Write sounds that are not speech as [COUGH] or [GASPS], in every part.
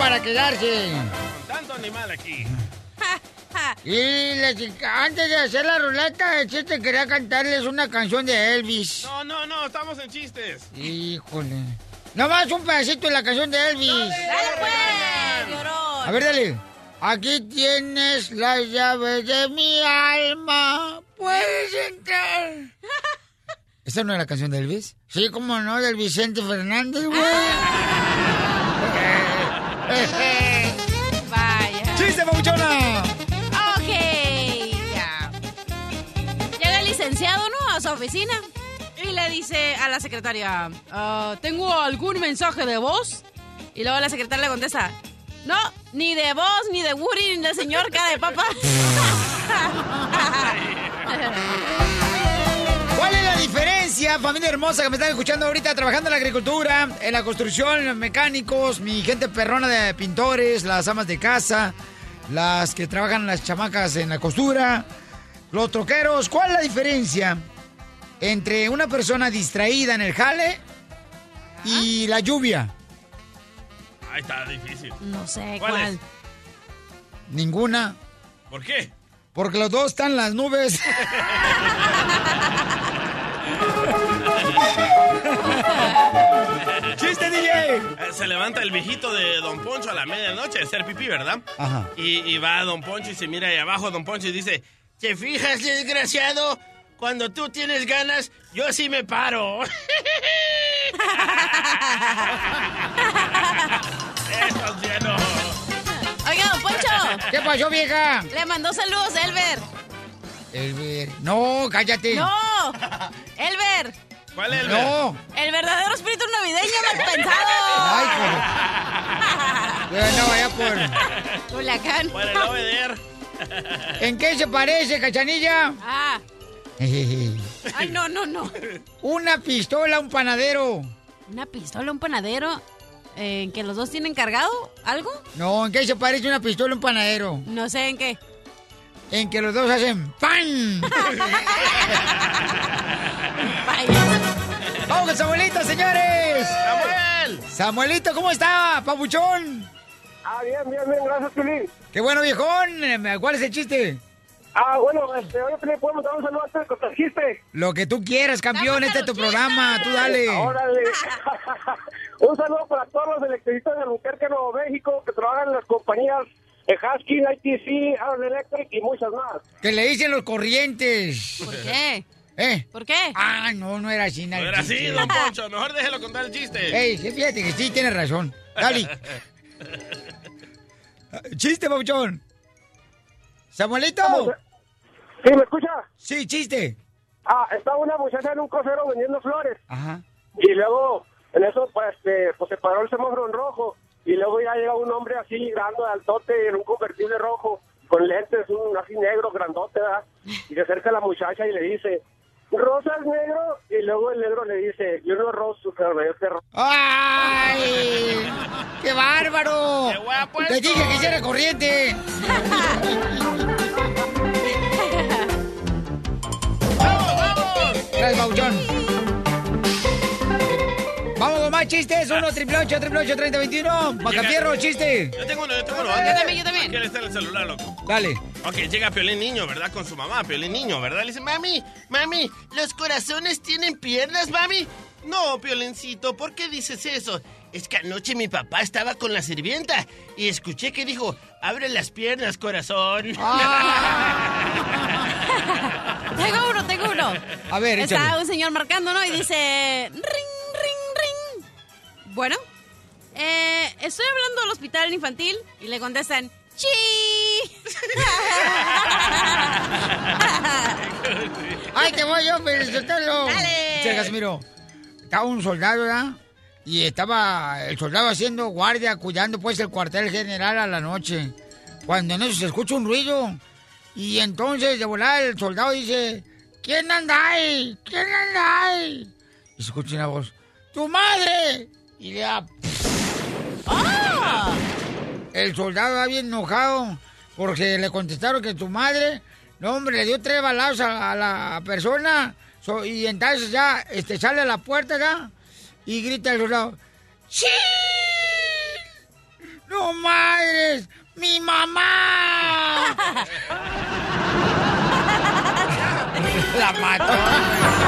Para quedarse. Tanto animal aquí. Y les- antes de hacer la ruleta de chistes quería cantarles una canción de Elvis. No, no, no, estamos en chistes. Híjole. Nomás un pedacito de la canción de Elvis. Dale pues, llorón. A ver, dale. Aquí tienes las llaves de mi alma. Puedes entrar. [LAUGHS] ¿Esta no es la canción de Elvis? Sí, cómo no, del Vicente Fernández, güey. [LAUGHS] Vaya. ¡Chiste, papuchona! Ok, ya. Llega el licenciado, ¿no? A su oficina. Y le dice a la secretaria, "Ah, ¿tengo algún mensaje de voz? Y luego la secretaria le contesta, no, ni de voz, ni de Woody, ni del señor cara de papa. [LAUGHS] ¿Cuál es la diferencia, familia hermosa que me están escuchando ahorita, trabajando en la agricultura, en la construcción, los mecánicos, mi gente perrona de pintores, las amas de casa, las que trabajan las chamacas en la costura, los troqueros? ¿Cuál es la diferencia entre una persona distraída en el jale y la lluvia? Ahí está difícil. No sé ¿Cuál cuál. es? Ninguna. ¿Por qué? Porque los dos están en las nubes. [LAUGHS] [LAUGHS] ¡Chiste, DJ! Se levanta el viejito de Don Poncho a la medianoche a hacer pipí, ¿verdad? Ajá. Y, y va Don Poncho y se mira ahí abajo Don Poncho y dice, ¿te fijas, desgraciado? Cuando tú tienes ganas, yo sí me paro. Eso es lleno. Oiga, don Poncho. ¿Qué pasó, vieja? Le mandó saludos, Elber. Elber. No, cállate. No, Elber. ¿Cuál es el No. El verdadero espíritu navideño mal pensado. Ay, por... [LAUGHS] No, vaya por... Culiacán. Por el obeder. ¿En qué se parece, cachanilla? Ah. Ay, no, no, no. Una pistola, un panadero. Una pistola, un panadero. eh, ¿En que los dos tienen cargado algo? No, ¿en qué se parece una pistola, un panadero? No sé en qué. En que los dos hacen ¡pan! ¡Vamos con Samuelito, señores! ¡Samuel! Samuelito, ¿cómo está, papuchón? Ah, bien, bien, bien, gracias, Pilín. ¡Qué bueno, viejón! ¿Cuál es el chiste? Ah, bueno, este, oye, Pilín, ¿podemos dar un saludo antes de el chiste? Lo que tú quieras, campeón. Este es tu programa. Tú dale. Órale. [LAUGHS] un saludo para todos los electricistas de Albuquerque, Nuevo México, que trabajan en las compañías Husky, ITC, Aaron Electric y muchas más. Que le dicen los corrientes. ¿Por qué? ¿Eh? ¿Por qué? Ah, no, no era así. No era así, Don [LAUGHS] Poncho. Mejor déjelo contar el chiste. Ey, sí, fíjate que sí, tienes razón. Dale. [LAUGHS] chiste, papuchón. Samuelito. ¿Sí, me escucha? Sí, chiste. Ah, estaba una muchacha en un crucero vendiendo flores. Ajá. Y luego, en eso, pues, este, pues se paró el semáforo en rojo. Y luego ya llega un hombre así, grande, altote, en un convertible rojo, con lentes, un así negro, grandote, ¿verdad? Y se acerca a la muchacha y le dice, ¿rosas negro? Y luego el negro le dice, yo no roso, pero me dio terror. ¡Ay! ¡Qué bárbaro! Te dije que hiciera corriente. [LAUGHS] Gracias, Pauchón. Vamos con más chistes. Uno, triple ocho, triple ocho, treinta, veintiuno. Macafierro, chiste. Yo tengo uno, yo tengo uno. Yo también, yo también. Aquí está el celular, loco. Dale. Ok, llega Piolín Niño, ¿verdad? Con su mamá, Piolín Niño, ¿verdad? Le dice, mami, mami, ¿los corazones tienen piernas, mami? No, Piolincito, ¿por qué dices eso? Es que anoche mi papá estaba con la sirvienta y escuché que dijo, abre las piernas, corazón. [LAUGHS] Tengo uno, tengo uno. A ver, Está échale. un señor marcando, ¿no? Y dice, ring. Bueno, eh, estoy hablando al hospital infantil y le contestan, ¡Chi! [LAUGHS] ¡Ay, te voy yo, suéltalo! Dale. Che, Casimiro. Estaba un soldado, ¿verdad? Y estaba el soldado haciendo guardia, cuidando pues el cuartel general a la noche. Cuando en eso se escucha un ruido. Y entonces de volar el soldado dice, ¿quién anda ahí? ¿Quién anda ahí? Y se escucha una voz, ¡tu madre! Y le da... El soldado va bien enojado porque le contestaron que tu madre, no hombre, le dio tres balazos a, a la persona. So- y entonces ya este, sale a la puerta ya y grita el soldado, ¡Sí! ¡No madres! ¡Mi mamá! [LAUGHS] la mató.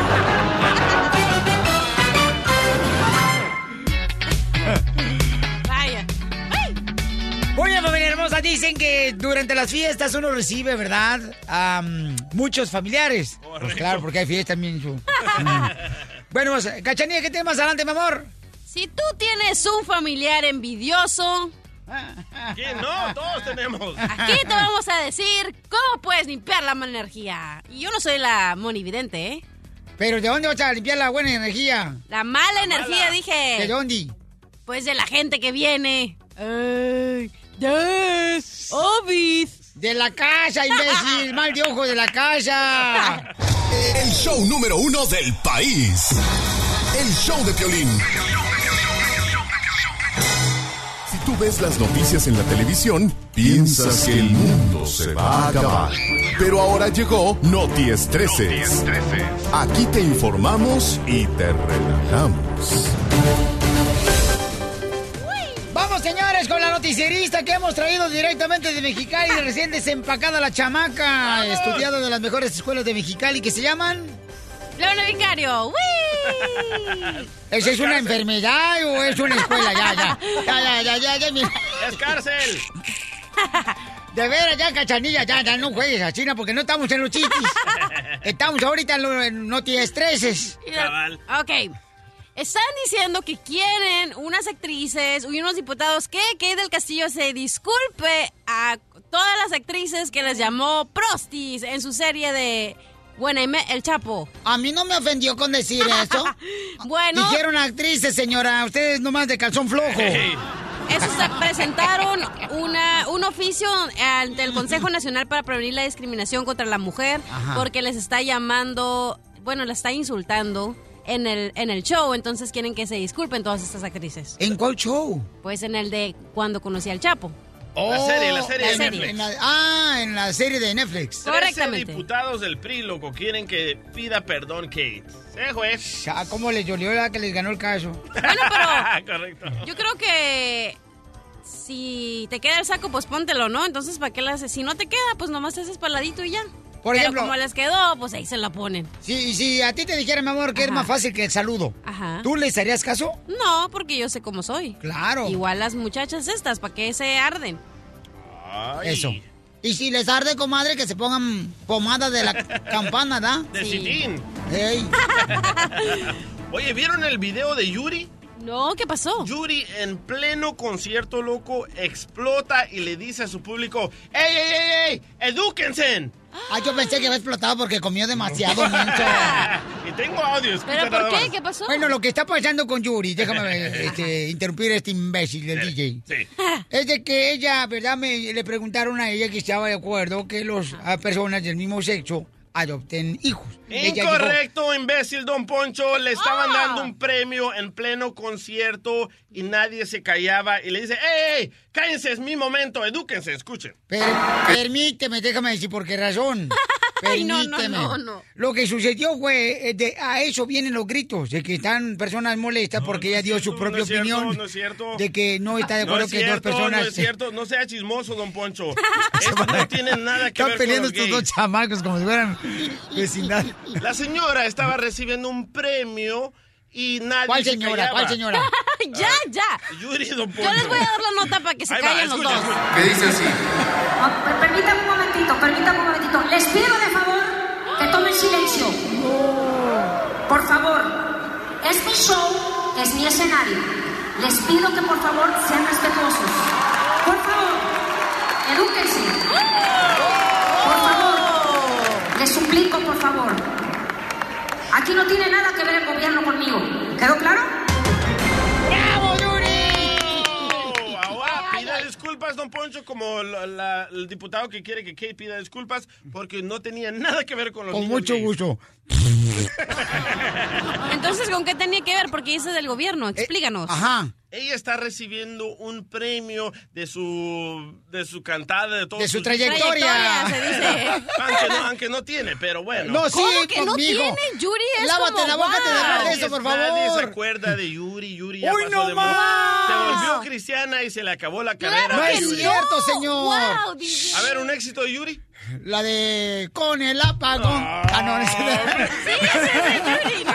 Oye, familia hermosa, dicen que durante las fiestas uno recibe, ¿verdad? Am, muchos familiares. Pues claro, porque hay fiestas también. su- [LAUGHS] bueno, pues, Cachanilla, ¿qué tienes más adelante, mi amor? Si tú tienes un familiar envidioso, ¿Quién no? Todos tenemos. aquí te vamos a decir cómo puedes limpiar la mala energía. Y yo no soy la monividente, ¿eh? Pero ¿de dónde vas a limpiar la buena energía? La mala energía, ¿De dije. dónde? Pues de la gente que viene. ¡Ay! ¡Des! ¡Obis! De la casa, imbécil, [LAUGHS] mal de ojo de la casa. El show número uno del país. El show de Piolín. Si tú ves las noticias en la televisión, piensas que el mundo se va a acabar. Pero ahora llegó Noti Estreses. Aquí te informamos y te relajamos. Vamos, señores, con la noticierista que hemos traído directamente de Mexicali, [LAUGHS] recién desempacada la chamaca, estudiada de las mejores escuelas de Mexicali, que se llaman... ¡Leona Vicario! ¡Wii! ¿Esa es una enfermedad o es una escuela? Ya, ya, ya, ya, ya, ya, ya. ¡Es cárcel! [LAUGHS] De veras, ya, cachanilla, ya, ya, no juegues a China porque no estamos en los chistes. [LAUGHS] Estamos ahorita en, lo- en no te estreses. Cabal. Ok. Están diciendo que quieren unas actrices y unos diputados que Kate del Castillo se disculpe a todas las actrices que les llamó prostis en su serie de Buena y Me- El Chapo. A mí no me ofendió con decir eso. [LAUGHS] Bueno, Dijeron actrices, señora, ustedes nomás de calzón flojo. Hey, esos se presentaron una, un oficio ante el Consejo Nacional para Prevenir la Discriminación contra la Mujer Ajá. porque les está llamando, bueno, la está insultando en el, en el show, entonces quieren que se disculpen todas estas actrices. ¿En cuál show? Pues en el de cuando conocí al Chapo. La serie, la serie la de serie. Netflix. En la- ah, en la serie de Netflix. Trece Correctamente. diputados del PRI, loco, quieren que pida perdón Kate. ¿Sí, juez? Ya, ¿Cómo les dolió la que les ganó el caso? Bueno, pero [LAUGHS] Correcto. yo creo que si te queda el saco, pues póntelo, ¿no? Entonces, ¿para qué le haces? Si no te queda, pues nomás te haces paladito y ya. Por Pero ejemplo- como les quedó, pues ahí se la ponen. Si, si a ti te dijera, mi amor, que es más fácil que el saludo, Ajá. ¿tú les harías caso? No, porque yo sé cómo soy. Claro. Igual las muchachas estas, ¿para qué se arden? Ay. Eso. Y si les arde, comadre, que se pongan pomada de la [LAUGHS] campana, ¿da? De Sí. Citín. Ey. [LAUGHS] Oye, ¿vieron el video de Yuri? No, ¿qué pasó? Yuri en pleno concierto, loco, explota y le dice a su público, ¡Ey, ey, ey, ey! ¡Edúquense! Ah, yo pensé que había explotado porque comió demasiado, [LAUGHS] menso. y tengo audio, ¿Pero por qué? más. ¿Qué pasó? Bueno, lo que está pasando con Yuri, déjame este, interrumpir a este imbécil del DJ. Sí. Es de que ella, ¿verdad? Me, le preguntaron a ella que estaba de acuerdo que las personas del mismo sexo adopten hijos. Incorrecto, imbécil, don Poncho. Le estaban Ah. dando un premio en pleno concierto y nadie se callaba. Y le dice, ¡Ey, ey! ¡Cállense, es mi momento! ¡Edúquense, escuchen! "Per- permíteme, déjame decir por qué razón. [LAUGHS] Ay, no, no, no, no. Lo que sucedió fue, eh, de, a eso vienen los gritos, de que están personas molestas porque no ella dio cierto, su propia cierto, opinión. no es cierto. De que no está de No acuerdo es que cierto, dos personas... no es cierto. No sea chismoso, don Poncho. [LAUGHS] No tiene nada que Están ver peleando con los estos dos chamacos como si fueran [LAUGHS] vecindad. La señora estaba recibiendo un premio y nadie ¿Cuál se señora? ¿Cuál señora? [LAUGHS] ya, ya. Yuri, don Poncho. Yo les voy a dar la nota para que se Ahí va, callen los dos. ¿Qué dice así? Ah, Permítame un momentito, permítame un momentito. Les pido de favor que tomen silencio. Por favor, es mi show, es mi escenario. Les pido que por favor sean respetuosos. Por favor, edúquense. Por favor, les suplico, por favor. Aquí no tiene nada que ver el gobierno conmigo. ¿Quedó claro? ¡Bravo, Yuri! [LAUGHS] Pida disculpas, don Poncho, como la, la, el diputado que quiere que Kate pida disculpas, porque no tenía nada que ver con los Con niños mucho gays. gusto. Entonces, ¿con qué tenía que ver? Porque dice del gobierno. Explícanos. Eh, Ajá. Ella está recibiendo un premio de su de su cantada, de todo De su trayectoria. Trayectoria, se dice. aunque, no, aunque no tiene, pero bueno. No, sí, ¿Cómo que no tiene? Yuri es Lávate como, la boca de wow. hablar de eso, por Nadie se favor. acuerda de Yuri. Yuri ya ¡Uy, pasó no de más! Se volvió cristiana y se le acabó la carrera. Claro No es Yuri. cierto, señor. Wow. A ver, un éxito de Yuri. La de con el apagón. Ah, no, no es Sí, ese es de [LAUGHS] Yuri, ¿no?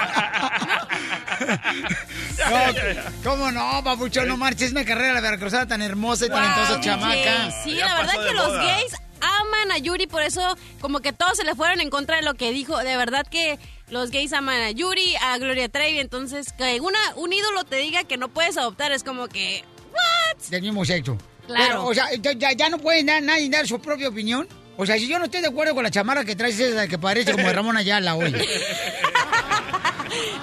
No, ¿Cómo no, papuchón? No marches, una carrera la veracruzada tan hermosa y talentosa Wow, chamaca. DJ. Sí, Ya la verdad que los gays aman a Yuri, por eso como que todos se le fueron en contra de lo que dijo. De verdad que los gays aman a Yuri, a Gloria Trevi, entonces que una, un ídolo te diga que no puedes adoptar es como que... ¿What? Del mismo sexo. Claro. Pero, o sea, ya, ya- no puede dar, nadie dar su propia opinión. O sea, si yo no estoy de acuerdo con la chamarra que traes, esa que parece como de Ramón Ayala hoy. [LAUGHS]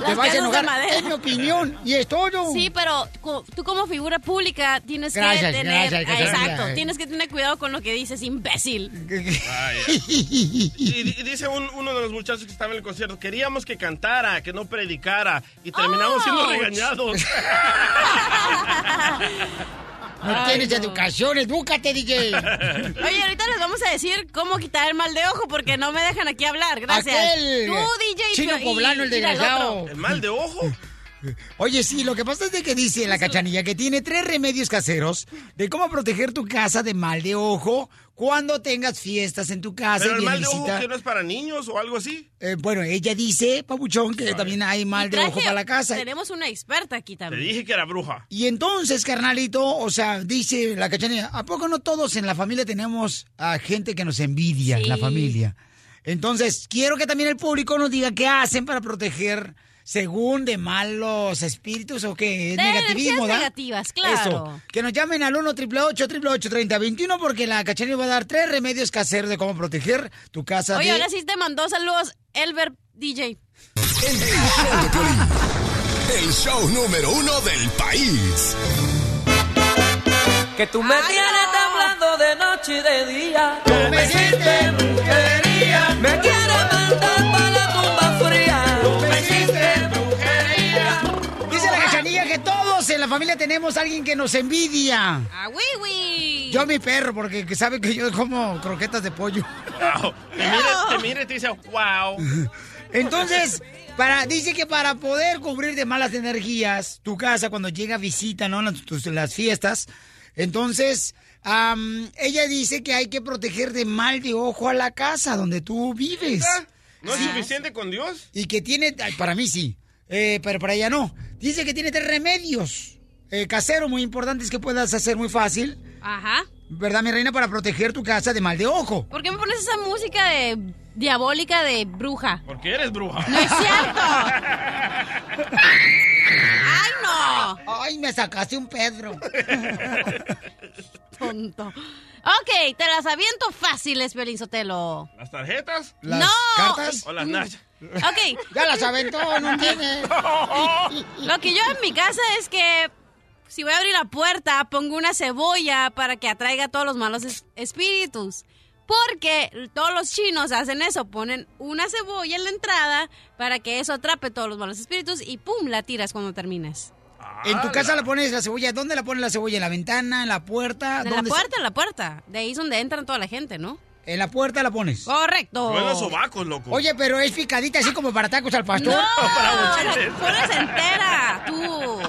Te vas a enojar. Es mi opinión y es todo. Sí, pero tú como figura pública tienes Gracias, que tener... gracias, gracias. exacto, tienes que tener cuidado con lo que dices, imbécil. Y, di- dice un- uno de los muchachos que estaba en el concierto, queríamos que cantara, que no predicara, y terminamos siendo regañados. [LAUGHS] [LAUGHS] No Ay, tienes no. educación, edúcate, DJ. [LAUGHS] Oye, ahorita les vamos a decir cómo quitar el mal de ojo porque no me dejan aquí hablar. Gracias. Aquel Tú, DJ. chino y- poblano, el desgraciado. ¿El mal de ojo? Oye, sí, lo que pasa es de que dice la cachanilla que tiene tres remedios caseros de cómo proteger tu casa de mal de ojo cuando tengas fiestas en tu casa Pero y el mal de ojo que no es para niños o algo así. Eh, bueno, ella dice, Pabuchón, que también hay mal de ojo para la casa. Tenemos una experta aquí Te también. dije que era bruja. Y entonces, carnalito, o sea, dice la cachanilla, ¿a poco no todos en la familia tenemos a gente que nos envidia en la familia? Entonces, quiero que también el público nos diga qué hacen para proteger según de malos espíritus o qué es De negativismo, ¿da? negativas, claro. Eso. Que nos llamen al 1 888 3021 porque la cachanilla va a dar tres remedios caseros de cómo proteger tu casa Oye, de... ahora sí te mandó saludos Elber DJ. El show. El número uno del país. Que tú me tienes temblando de noche y de día. Tú me hiciste brujería. Me quieres mandar la familia tenemos a alguien que nos envidia. ¡Ah, oui, oui! Yo a mi perro, porque que sabe que yo como croquetas de pollo. Wow. Te mira, te mira y te dice, wow. Entonces, para, dice que para poder cubrir de malas energías tu casa cuando llega visita, ¿no? Las, tus- las fiestas. Entonces, am, ella dice que hay que proteger de mal de ojo a la casa donde tú vives. ¿No es suficiente con Dios? Y que tiene, para mí sí, eh, pero para ella no. Dice que tiene tres remedios eh, caseros muy importantes que puedas hacer muy fácil, Ajá. ¿verdad, mi reina? Para proteger tu casa de mal de ojo. ¿Por qué me pones esa música de diabólica de bruja? Porque eres bruja. ¡No es cierto! [LAUGHS] ¡Ay, no! Ay, me sacaste un Pedro. [LAUGHS] Tonto. Ok, te las aviento fáciles, Piolín Sotelo. ¿Las tarjetas? ¿Las No. cartas? ¿O las nachas? Ok, Ya las aventó, no entiende. [LAUGHS] lo que yo en mi casa es que si voy a abrir la puerta, pongo una cebolla para que atraiga a todos los malos es- espíritus. Porque todos los chinos hacen eso, ponen una cebolla en la entrada para que eso atrape todos los malos espíritus y pum, la tiras cuando termines. En tu casa la pones la cebolla. ¿Dónde la pones la cebolla? ¿En la ventana? ¿En la puerta? En la ¿Dónde se- puerta, en la puerta. De ahí es donde entran toda la gente, ¿no? En la puerta la pones. Correcto. Buenos sobacos, loco. Oye, pero es picadita así como para tacos al pastor. No, [LAUGHS] la pones entera, tú.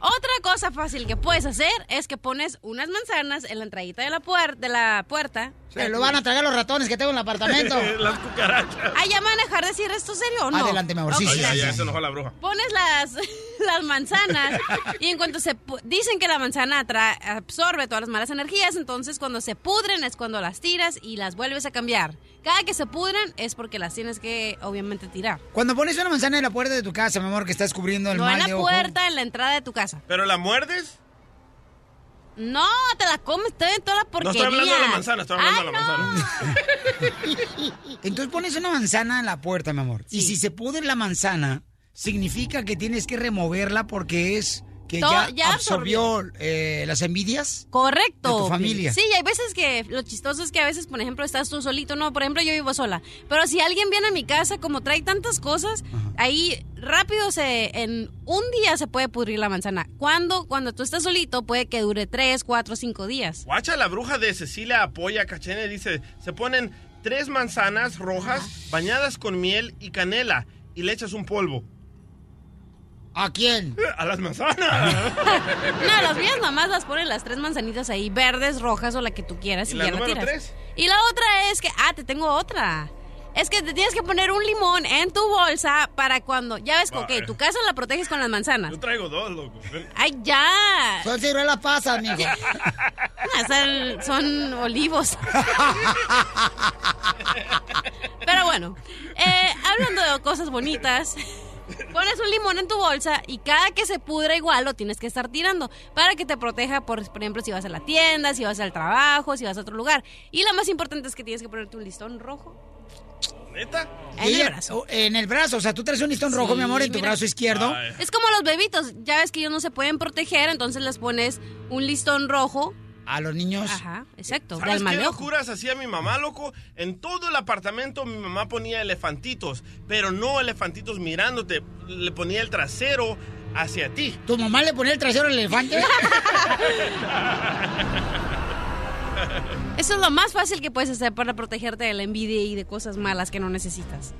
Otra cosa fácil que puedes hacer es que pones unas manzanas en la entradita de la, puer- de la puerta. Se lo van a tragar los ratones que tengo en el apartamento. [LAUGHS] Las cucarachas. Ah, ¿ya me van a dejar decir esto serio o no? Adelante, mi amor, sí, Ok. sí, Ya, ya se enojó la bruja. Pones las, [LAUGHS] [LAUGHS] las manzanas y en cuanto se... Dicen que la manzana absorbe todas las malas energías, entonces cuando se pudren es cuando las tiras y las vuelves a cambiar. Cada que se pudren es porque las tienes que, obviamente, tirar. Cuando pones una manzana en la puerta de tu casa, mi amor, que estás cubriendo el No mal en de la ojo. puerta, en la entrada de tu casa. ¿Pero la muerdes? No, te la comes toda, toda la No porquería. estoy hablando de la manzana, estoy hablando de la no. manzana. [LAUGHS] Entonces pones una manzana en la puerta, mi amor. Y si se pudre la manzana, significa que tienes que removerla porque es que Todo- ya, ya absorbió eh, las envidias? Correcto. De tu familia. Sí, y hay veces que lo chistoso es que a veces, por ejemplo, estás tú solito, no, por ejemplo, yo vivo sola, pero si alguien viene a mi casa como trae tantas cosas, ahí rápido se en un día se puede pudrir la manzana. Cuando cuando tú estás solito puede que dure tres, cuatro, cinco días. Guacha, la bruja de Cecilia apoya Cachene. Dice, se ponen tres manzanas rojas bañadas con miel y canela y le echas un polvo. ¿A quién? A las manzanas. [LAUGHS] No, las mías nomás las ponen las tres manzanitas ahí, verdes, rojas o la que tú quieras ¿Y y, la ya la número tiras. tres? Y la otra es que, ah, te tengo otra. Es que te tienes que poner un limón en tu bolsa para cuando, ya ves, ok, tu casa la proteges con las manzanas. Yo traigo dos, loco. ¡Ay, ya! Son ciruelas pasas, mijo. [LAUGHS] Ah, son, son olivos. [LAUGHS] Pero bueno, eh, hablando de cosas bonitas, pones un limón en tu bolsa y cada que se pudra igual lo tienes que estar tirando para que te proteja, por, por ejemplo, si vas a la tienda, si vas al trabajo, si vas a otro lugar. Y lo más importante es que tienes que ponerte un listón rojo ¿Neta? en Ella- el brazo. o- En el brazo, o sea, tú traes un listón rojo, mi amor, en tu mira. brazo izquierdo. Es como los bebitos, ya ves que ellos no se pueden proteger, entonces les pones un listón rojo. A los niños. Ajá, exacto, ¿Sabes qué locuras hacía mi mamá, loco? En todo el apartamento mi mamá ponía elefantitos, pero no elefantitos mirándote, le ponía el trasero hacia ti. ¿Tu mamá le ponía el trasero al elefante? [LAUGHS] Eso es lo más fácil que puedes hacer para protegerte de la envidia y de cosas malas que no necesitas.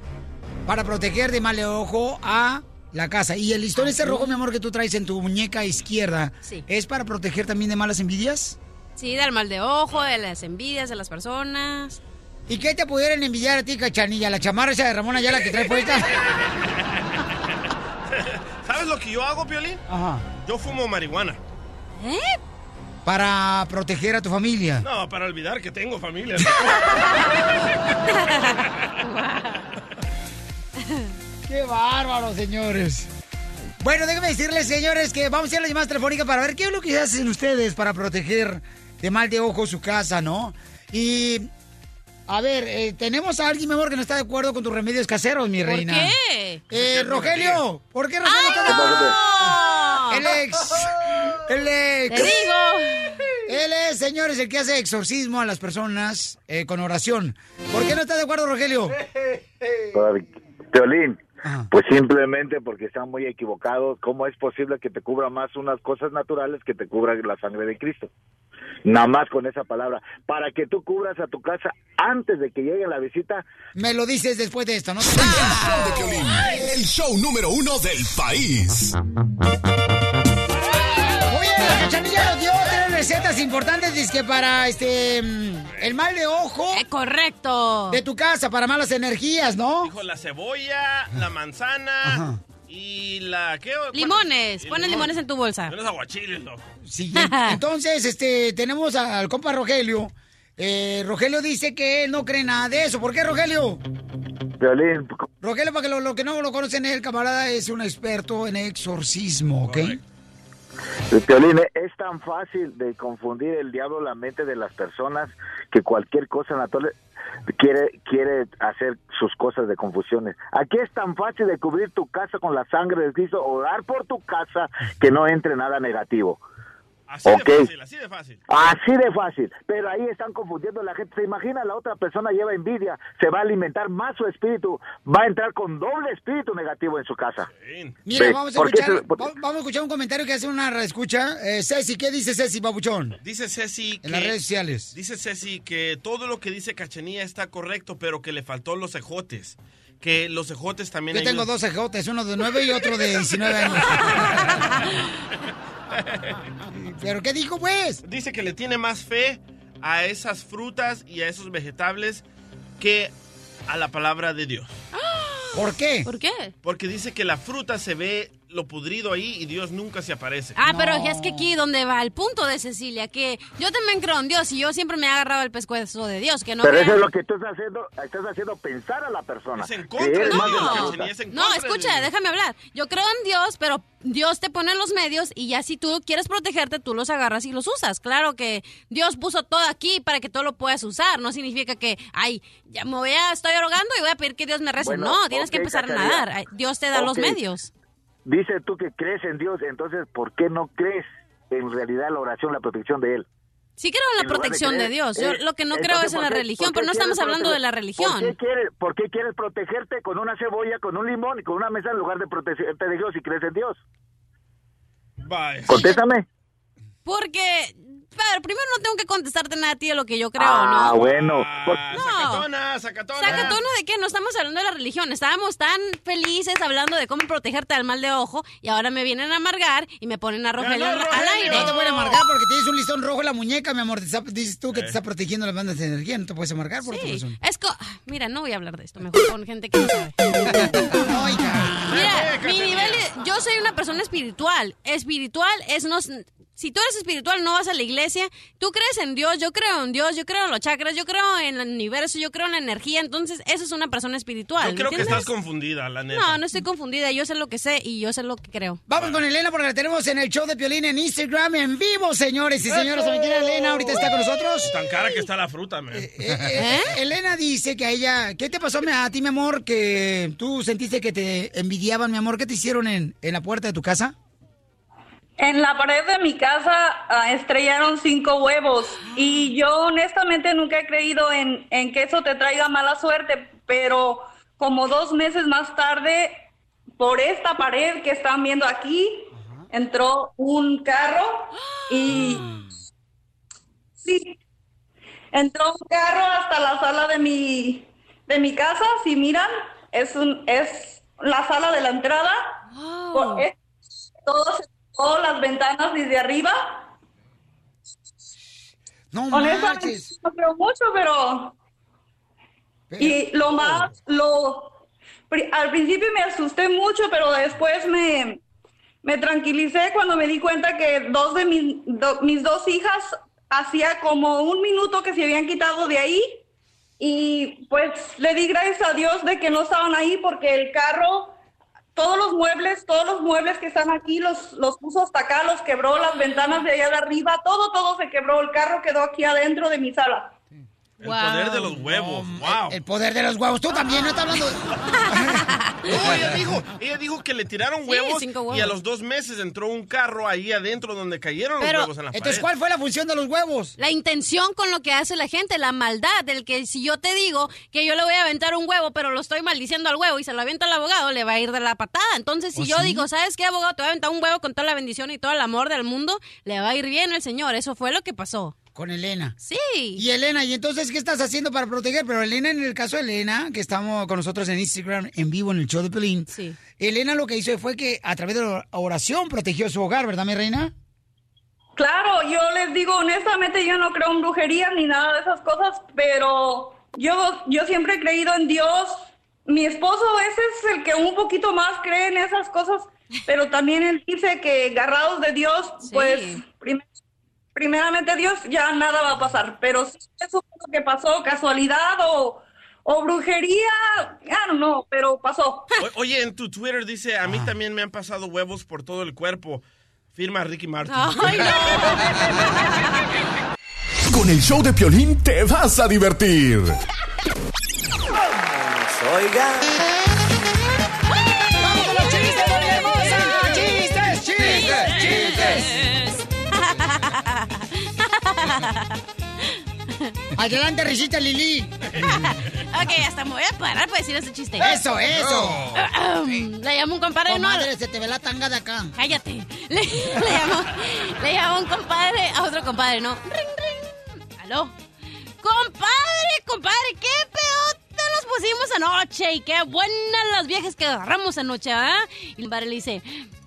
Para proteger de mal de ojo a la casa. Y el listón ese rojo, mi amor, que tú traes en tu muñeca izquierda, Sí. ¿es para proteger también de malas envidias? Sí, del mal de ojo, de las envidias de las personas. ¿Y qué te pudieran envidiar a ti, cachanilla? ¿La chamarra esa de Ramón Ayala que trae puesta? [LAUGHS] ¿Sabes lo que yo hago, Piolín? Ajá. Yo fumo marihuana. ¿Eh? Para proteger a tu familia. No, para olvidar que tengo familia. [LAUGHS] [LAUGHS] ¡Qué bárbaro, señores! Bueno, déjenme decirles, señores, que vamos a ir a las llamadas telefónicas para ver qué es lo que hacen ustedes para proteger de mal de ojo su casa, ¿no? Y, a ver, eh, tenemos a alguien, mi amor, que no está de acuerdo con tus remedios caseros, mi ¿Por reina. qué? Eh, Rogelio, ¿por qué Rogelio está de ¡No! [LAUGHS] El ex. El ex. Te digo. Él es, señores, el que hace exorcismo a las personas eh, con oración. ¿Por qué no está de acuerdo, Rogelio? Teolín, Ajá. pues simplemente porque están muy equivocados. ¿Cómo es posible que te cubra más unas cosas naturales que te cubra la sangre de Cristo? Nada más con esa palabra. Para que tú cubras a tu casa antes de que llegue la visita, Me lo dices después de esto, ¿no? El show de Piolín, el show número uno del país. La cachanilla nos dio tres recetas importantes dizque para este mm, el mal de ojo Eh, correcto. de tu casa, para malas energías, ¿no? Dijo la cebolla, la manzana Ajá. y la... ¿qué? Limones. Y Pones limón. limones en tu bolsa. Unos aguachiles, loco. Sí, [LAUGHS] entonces, este, tenemos al compa Rogelio. Eh, Rogelio dice que él no cree nada de eso. ¿Por qué, Rogelio? Teolín, Rogelio, para que lo, lo que no lo conocen, el camarada es un experto en exorcismo, ¿ok? Teolín, es tan fácil de confundir el diablo la mente de las personas que cualquier cosa natural quiere quiere hacer sus cosas de confusiones. Aquí es tan fácil de cubrir tu casa con la sangre de Cristo, orar por tu casa que no entre nada negativo. Así Ok. de fácil, así de fácil. Así de fácil, pero ahí están confundiendo a la gente. Se imagina la otra persona lleva envidia, se va a alimentar más su espíritu, va a entrar con doble espíritu negativo en su casa. Bien. Mira, vamos a ¿por qué escuchar, se- por- va- vamos a escuchar un comentario que hace una escucha. Eh, Ceci, ¿qué dice Ceci, babuchón? Dice Ceci que... En las redes sociales. Dice Ceci que todo lo que dice Cachanía está correcto, pero que le faltó los ejotes. Que los ejotes también Yo tengo ayudan. dos ejotes, uno de 9 y otro de 19 años. [LAUGHS] [LAUGHS] [LAUGHS] ¿Pero qué dijo, pues? Dice que le tiene más fe a esas frutas y a esos vegetales que a la palabra de Dios. ¿Por qué? ¿Por qué? Porque dice que la fruta se ve lo pudrido ahí y Dios nunca se aparece. Ah, pero es que aquí donde va el punto de Cecilia, que yo también creo en Dios y yo siempre me he agarrado el pescuezo de Dios, que no pero crean- eso es lo que tú estás haciendo, estás haciendo pensar a la persona. Es en contra de la. Cachanía, es en No, contra escucha, déjame hablar. Yo creo en Dios, pero Dios te pone los medios y ya si tú quieres protegerte, tú los agarras y los usas. Claro que Dios puso todo aquí para que tú lo puedas usar. No significa que, ay, ya me voy a, estoy ahogando y voy a pedir que Dios me rece. Bueno, no, tienes que empezar a nadar. Dios te da los medios. Dice tú que crees en Dios, entonces ¿por qué no crees en realidad la oración, la protección de Él? Sí creo en la En lugar de protección de Dios. Yo eh, lo que no creo es en ¿por la qué- religión, pero no estamos hablando de la religión. ¿Por qué, quieres, por qué quieres protegerte con una cebolla, con un limón y con una mesa en lugar de protegerte de Dios si crees en Dios? Bye. Contéstame. Porque, padre, primero no tengo que contestarte nada a ti de lo que yo creo, ah, ¿no? bueno. Ah, No. Sacatona, sacatona. Sacatona de qué? No estamos hablando de la religión. Estábamos tan felices hablando de cómo protegerte del mal de ojo y ahora me vienen a amargar y me ponen a Rogelio al, aire. No te pueden amargar porque tienes un listón rojo en la muñeca, mi amor. Te está- dices tú que Eh. te está protegiendo las bandas de energía. No te puedes amargar por tu Sí, razón. es co- ah, Mira, no voy a hablar de esto. Mejor con gente que no sabe. Oiga. Mira, mi nivel, es- yo soy una persona espiritual. Espiritual es no. Si tú eres espiritual, no vas a la iglesia. Tú crees en Dios, yo creo en Dios, yo creo en los chakras, yo creo en el universo, yo creo en la energía. Entonces, eso es una persona espiritual. Yo ¿me creo que estás confundida, la neta. No, no estoy confundida. Yo sé lo que sé y yo sé lo que creo. Vamos con Elena porque la tenemos en el show de Piolín en Instagram en vivo, señores y señoras. ¿Saben quién Elena? Ahorita está con nosotros. Tan cara que está la fruta, man. Eh, eh, Elena dice que a ella, ¿qué te pasó a ti, mi amor? Que tú sentiste que te envidiaban, mi amor. ¿Qué te hicieron en, en la puerta de tu casa? En la pared de mi casa ah, estrellaron cinco huevos. Y yo honestamente nunca he creído en, en que eso te traiga mala suerte, pero como dos meses más tarde, por esta pared que están viendo aquí, entró un carro y... Sí, entró un carro hasta la sala de mi, de mi casa, si miran, es, un, es la sala de la entrada. Por- es- todo se todas las ventanas desde arriba. No Honestamente manches. no creo mucho, pero y lo más lo al principio me asusté mucho, pero después me me tranquilicé cuando me di cuenta que dos de mis do- mis dos hijas hacía como un minuto que se habían quitado de ahí y pues le di gracias a Dios de que no estaban ahí porque el carro todos los muebles, todos los muebles que están aquí los, los puso hasta acá, los quebró, las ventanas de allá de arriba, todo, todo se quebró, el carro quedó aquí adentro de mi sala. El poder de los huevos, wow. El poder de los huevos. Tú también, ¿no estás hablando? [LAUGHS] No, ella dijo, ella dijo que le tiraron Sí, huevos, cinco huevos. y a los dos meses entró un carro ahí adentro donde cayeron Pero, los huevos en la Entonces, pared. ¿cuál fue la función de los huevos? La intención con lo que hace la gente, la maldad, del que si yo te digo que yo le voy a aventar un huevo, pero lo estoy maldiciendo al huevo y se lo avienta al abogado, le va a ir de la patada. Entonces, si ¿Oh, yo sí? digo, ¿sabes qué, abogado? Te voy a aventar un huevo con toda la bendición y todo el amor del mundo, le va a ir bien el señor. Eso fue lo que pasó. Con Elena. Sí. Y Elena, ¿y entonces qué estás haciendo para proteger? Pero Elena, en el caso de Elena, que estamos con nosotros en Instagram en vivo en el show de Pelín, Sí. Elena lo que hizo fue que a través de la oración protegió su hogar, ¿verdad, mi reina? Claro, yo les digo honestamente, yo no creo en brujería ni nada de esas cosas, pero yo, yo siempre he creído en Dios. Mi esposo a veces es el que un poquito más cree en esas cosas, pero también él dice que agarrados de Dios, Sí. pues prim- primeramente Dios ya nada va a pasar, pero si eso fue lo que pasó, casualidad o, o brujería, ya no, no, pero pasó. O- oye, en tu Twitter dice, a mí también me han pasado huevos por todo el cuerpo. Firma Ricky Martin. Ay, no. [LAUGHS] Con el show de Piolín te vas a divertir. Oiga. [LAUGHS] Adelante, risita Lili. [LAUGHS] ok, hasta me voy a parar para decir ese chiste. Eso, eso. Le llamo un compadre, no. Comadre, se te ve la tanga de acá. Cállate. [LAUGHS] Le, le llamo, le llamo un compadre a otro compadre, ¿no? Ring, ring. ¿Aló? Compadre, compadre, qué peote nos pusimos anoche y qué buenas las viejas que agarramos anoche, ¿ah? Y el compadre le dice,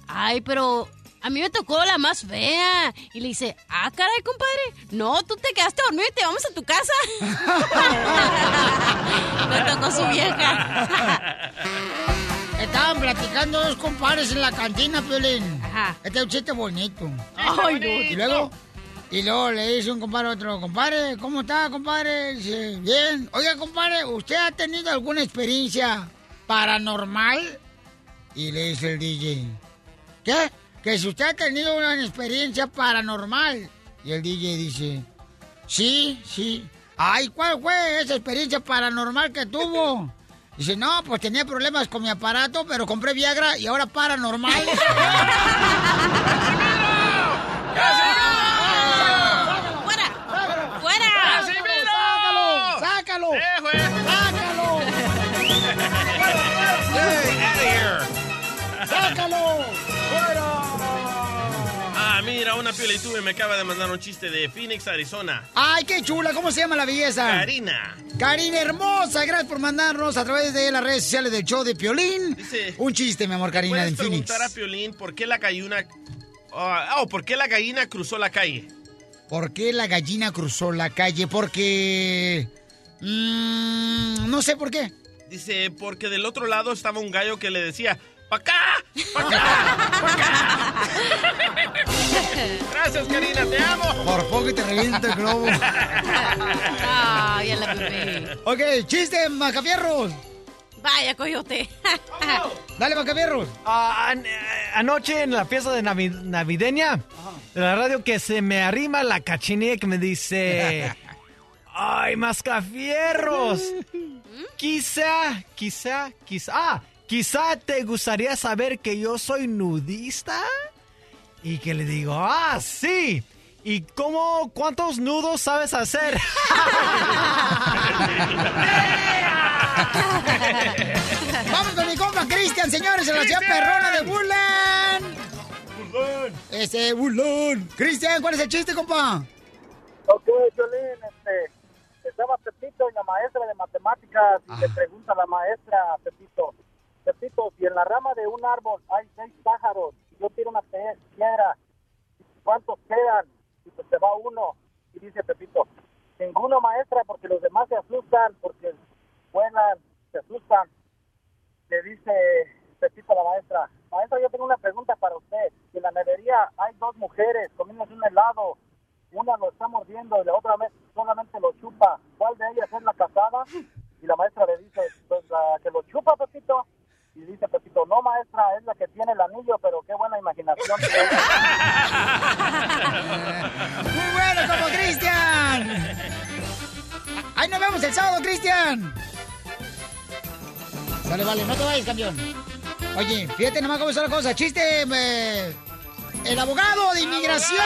ay, pero a mí me tocó la más fea. Y le dice, ah, caray, compadre, no, tú te quedaste dormido y te vamos a tu casa. [LAUGHS] me tocó su vieja. [LAUGHS] Estaban platicando dos compadres en la cantina, Piolín. Ajá. Este es un chiste bonito. Ay, no. Y luego, y luego le dice un compadre a otro, compadre, ¿cómo está, compadre? Dice, bien. Oiga, compadre, ¿usted ha tenido alguna experiencia paranormal? Y le dice el DJ, ¿qué? Que si usted ha tenido una experiencia paranormal. Y el DJ dice, sí, sí. Ay, ¿cuál fue esa experiencia paranormal que tuvo? [LAUGHS] Dice, no, pues tenía problemas con mi aparato, pero compré Viagra y ahora para normal. [LAUGHS] ¡Fuera! ¡Fuera! ¡Sácalo! ¡Sácalo! ¡Sácalo! Ah, mira, una piolitube me acaba de mandar un chiste de Phoenix, Arizona. ¡Ay, qué chula! ¿Cómo se llama la belleza? Karina. Karina hermosa, gracias por mandarnos a través de las redes sociales del show de Piolín. Dice- Un chiste, mi amor, Karina, ¿Puedes en Phoenix. preguntar a Piolín por qué la gallina... Ah, oh, ¿por qué la gallina cruzó la calle? ¿Por qué la gallina cruzó la calle? Porque... mm, no sé por qué. Dice, porque del otro lado estaba un gallo que le decía, ¡pa' acá! ¡pa' acá! ¡pa' acá! [LAUGHS] Gracias, Karina, te amo. Por poco y te revienta el globo. Ay, a la bebé. ok, chiste, Macafierros. Vaya, coyote. Dale, Macafierros. Ah, an- eh, anoche en la fiesta de navi- navideña de la radio que se me arrima la cachinilla que me dice ay mascafierros [LAUGHS] quizá quizá quizá ah, quizá te gustaría saber que yo soy nudista y que le digo ah sí y cómo cuántos nudos sabes hacer [LAUGHS] Vamos con mi compa Cristian, señores, en la ciudad perrona de Bulan. Este, Bulón. Cristian, ¿cuál es el chiste, compa? Ok, Violín, este, estaba Pepito y la maestra de matemáticas y le pregunta a la maestra a Pepito, Pepito, si en la rama de un árbol hay seis pájaros y yo tiro una piedra, ¿cuántos quedan? Y pues se va uno. Y dice Pepito, ninguno maestra porque los demás se asustan, porque vuelan, se asustan. Le dice Pepito a la maestra, maestra, yo tengo una pregunta para usted. Si en la nevería hay dos mujeres comiéndose un helado, una lo está mordiendo y la otra vez solamente lo chupa. ¿Cuál de ellas es la casada? Y la maestra le dice, pues la que lo chupa, Pepito. Y dice Pepito, no maestra, es la que tiene el anillo, pero qué buena imaginación. tiene". [LAUGHS] Muy bueno, como Cristian. Ahí nos vemos el sábado, Cristian. Vale, vale, no te vayas, campeón. Oye, fíjate nomás cómo está la cosa. Chiste, eh, el abogado de inmigración.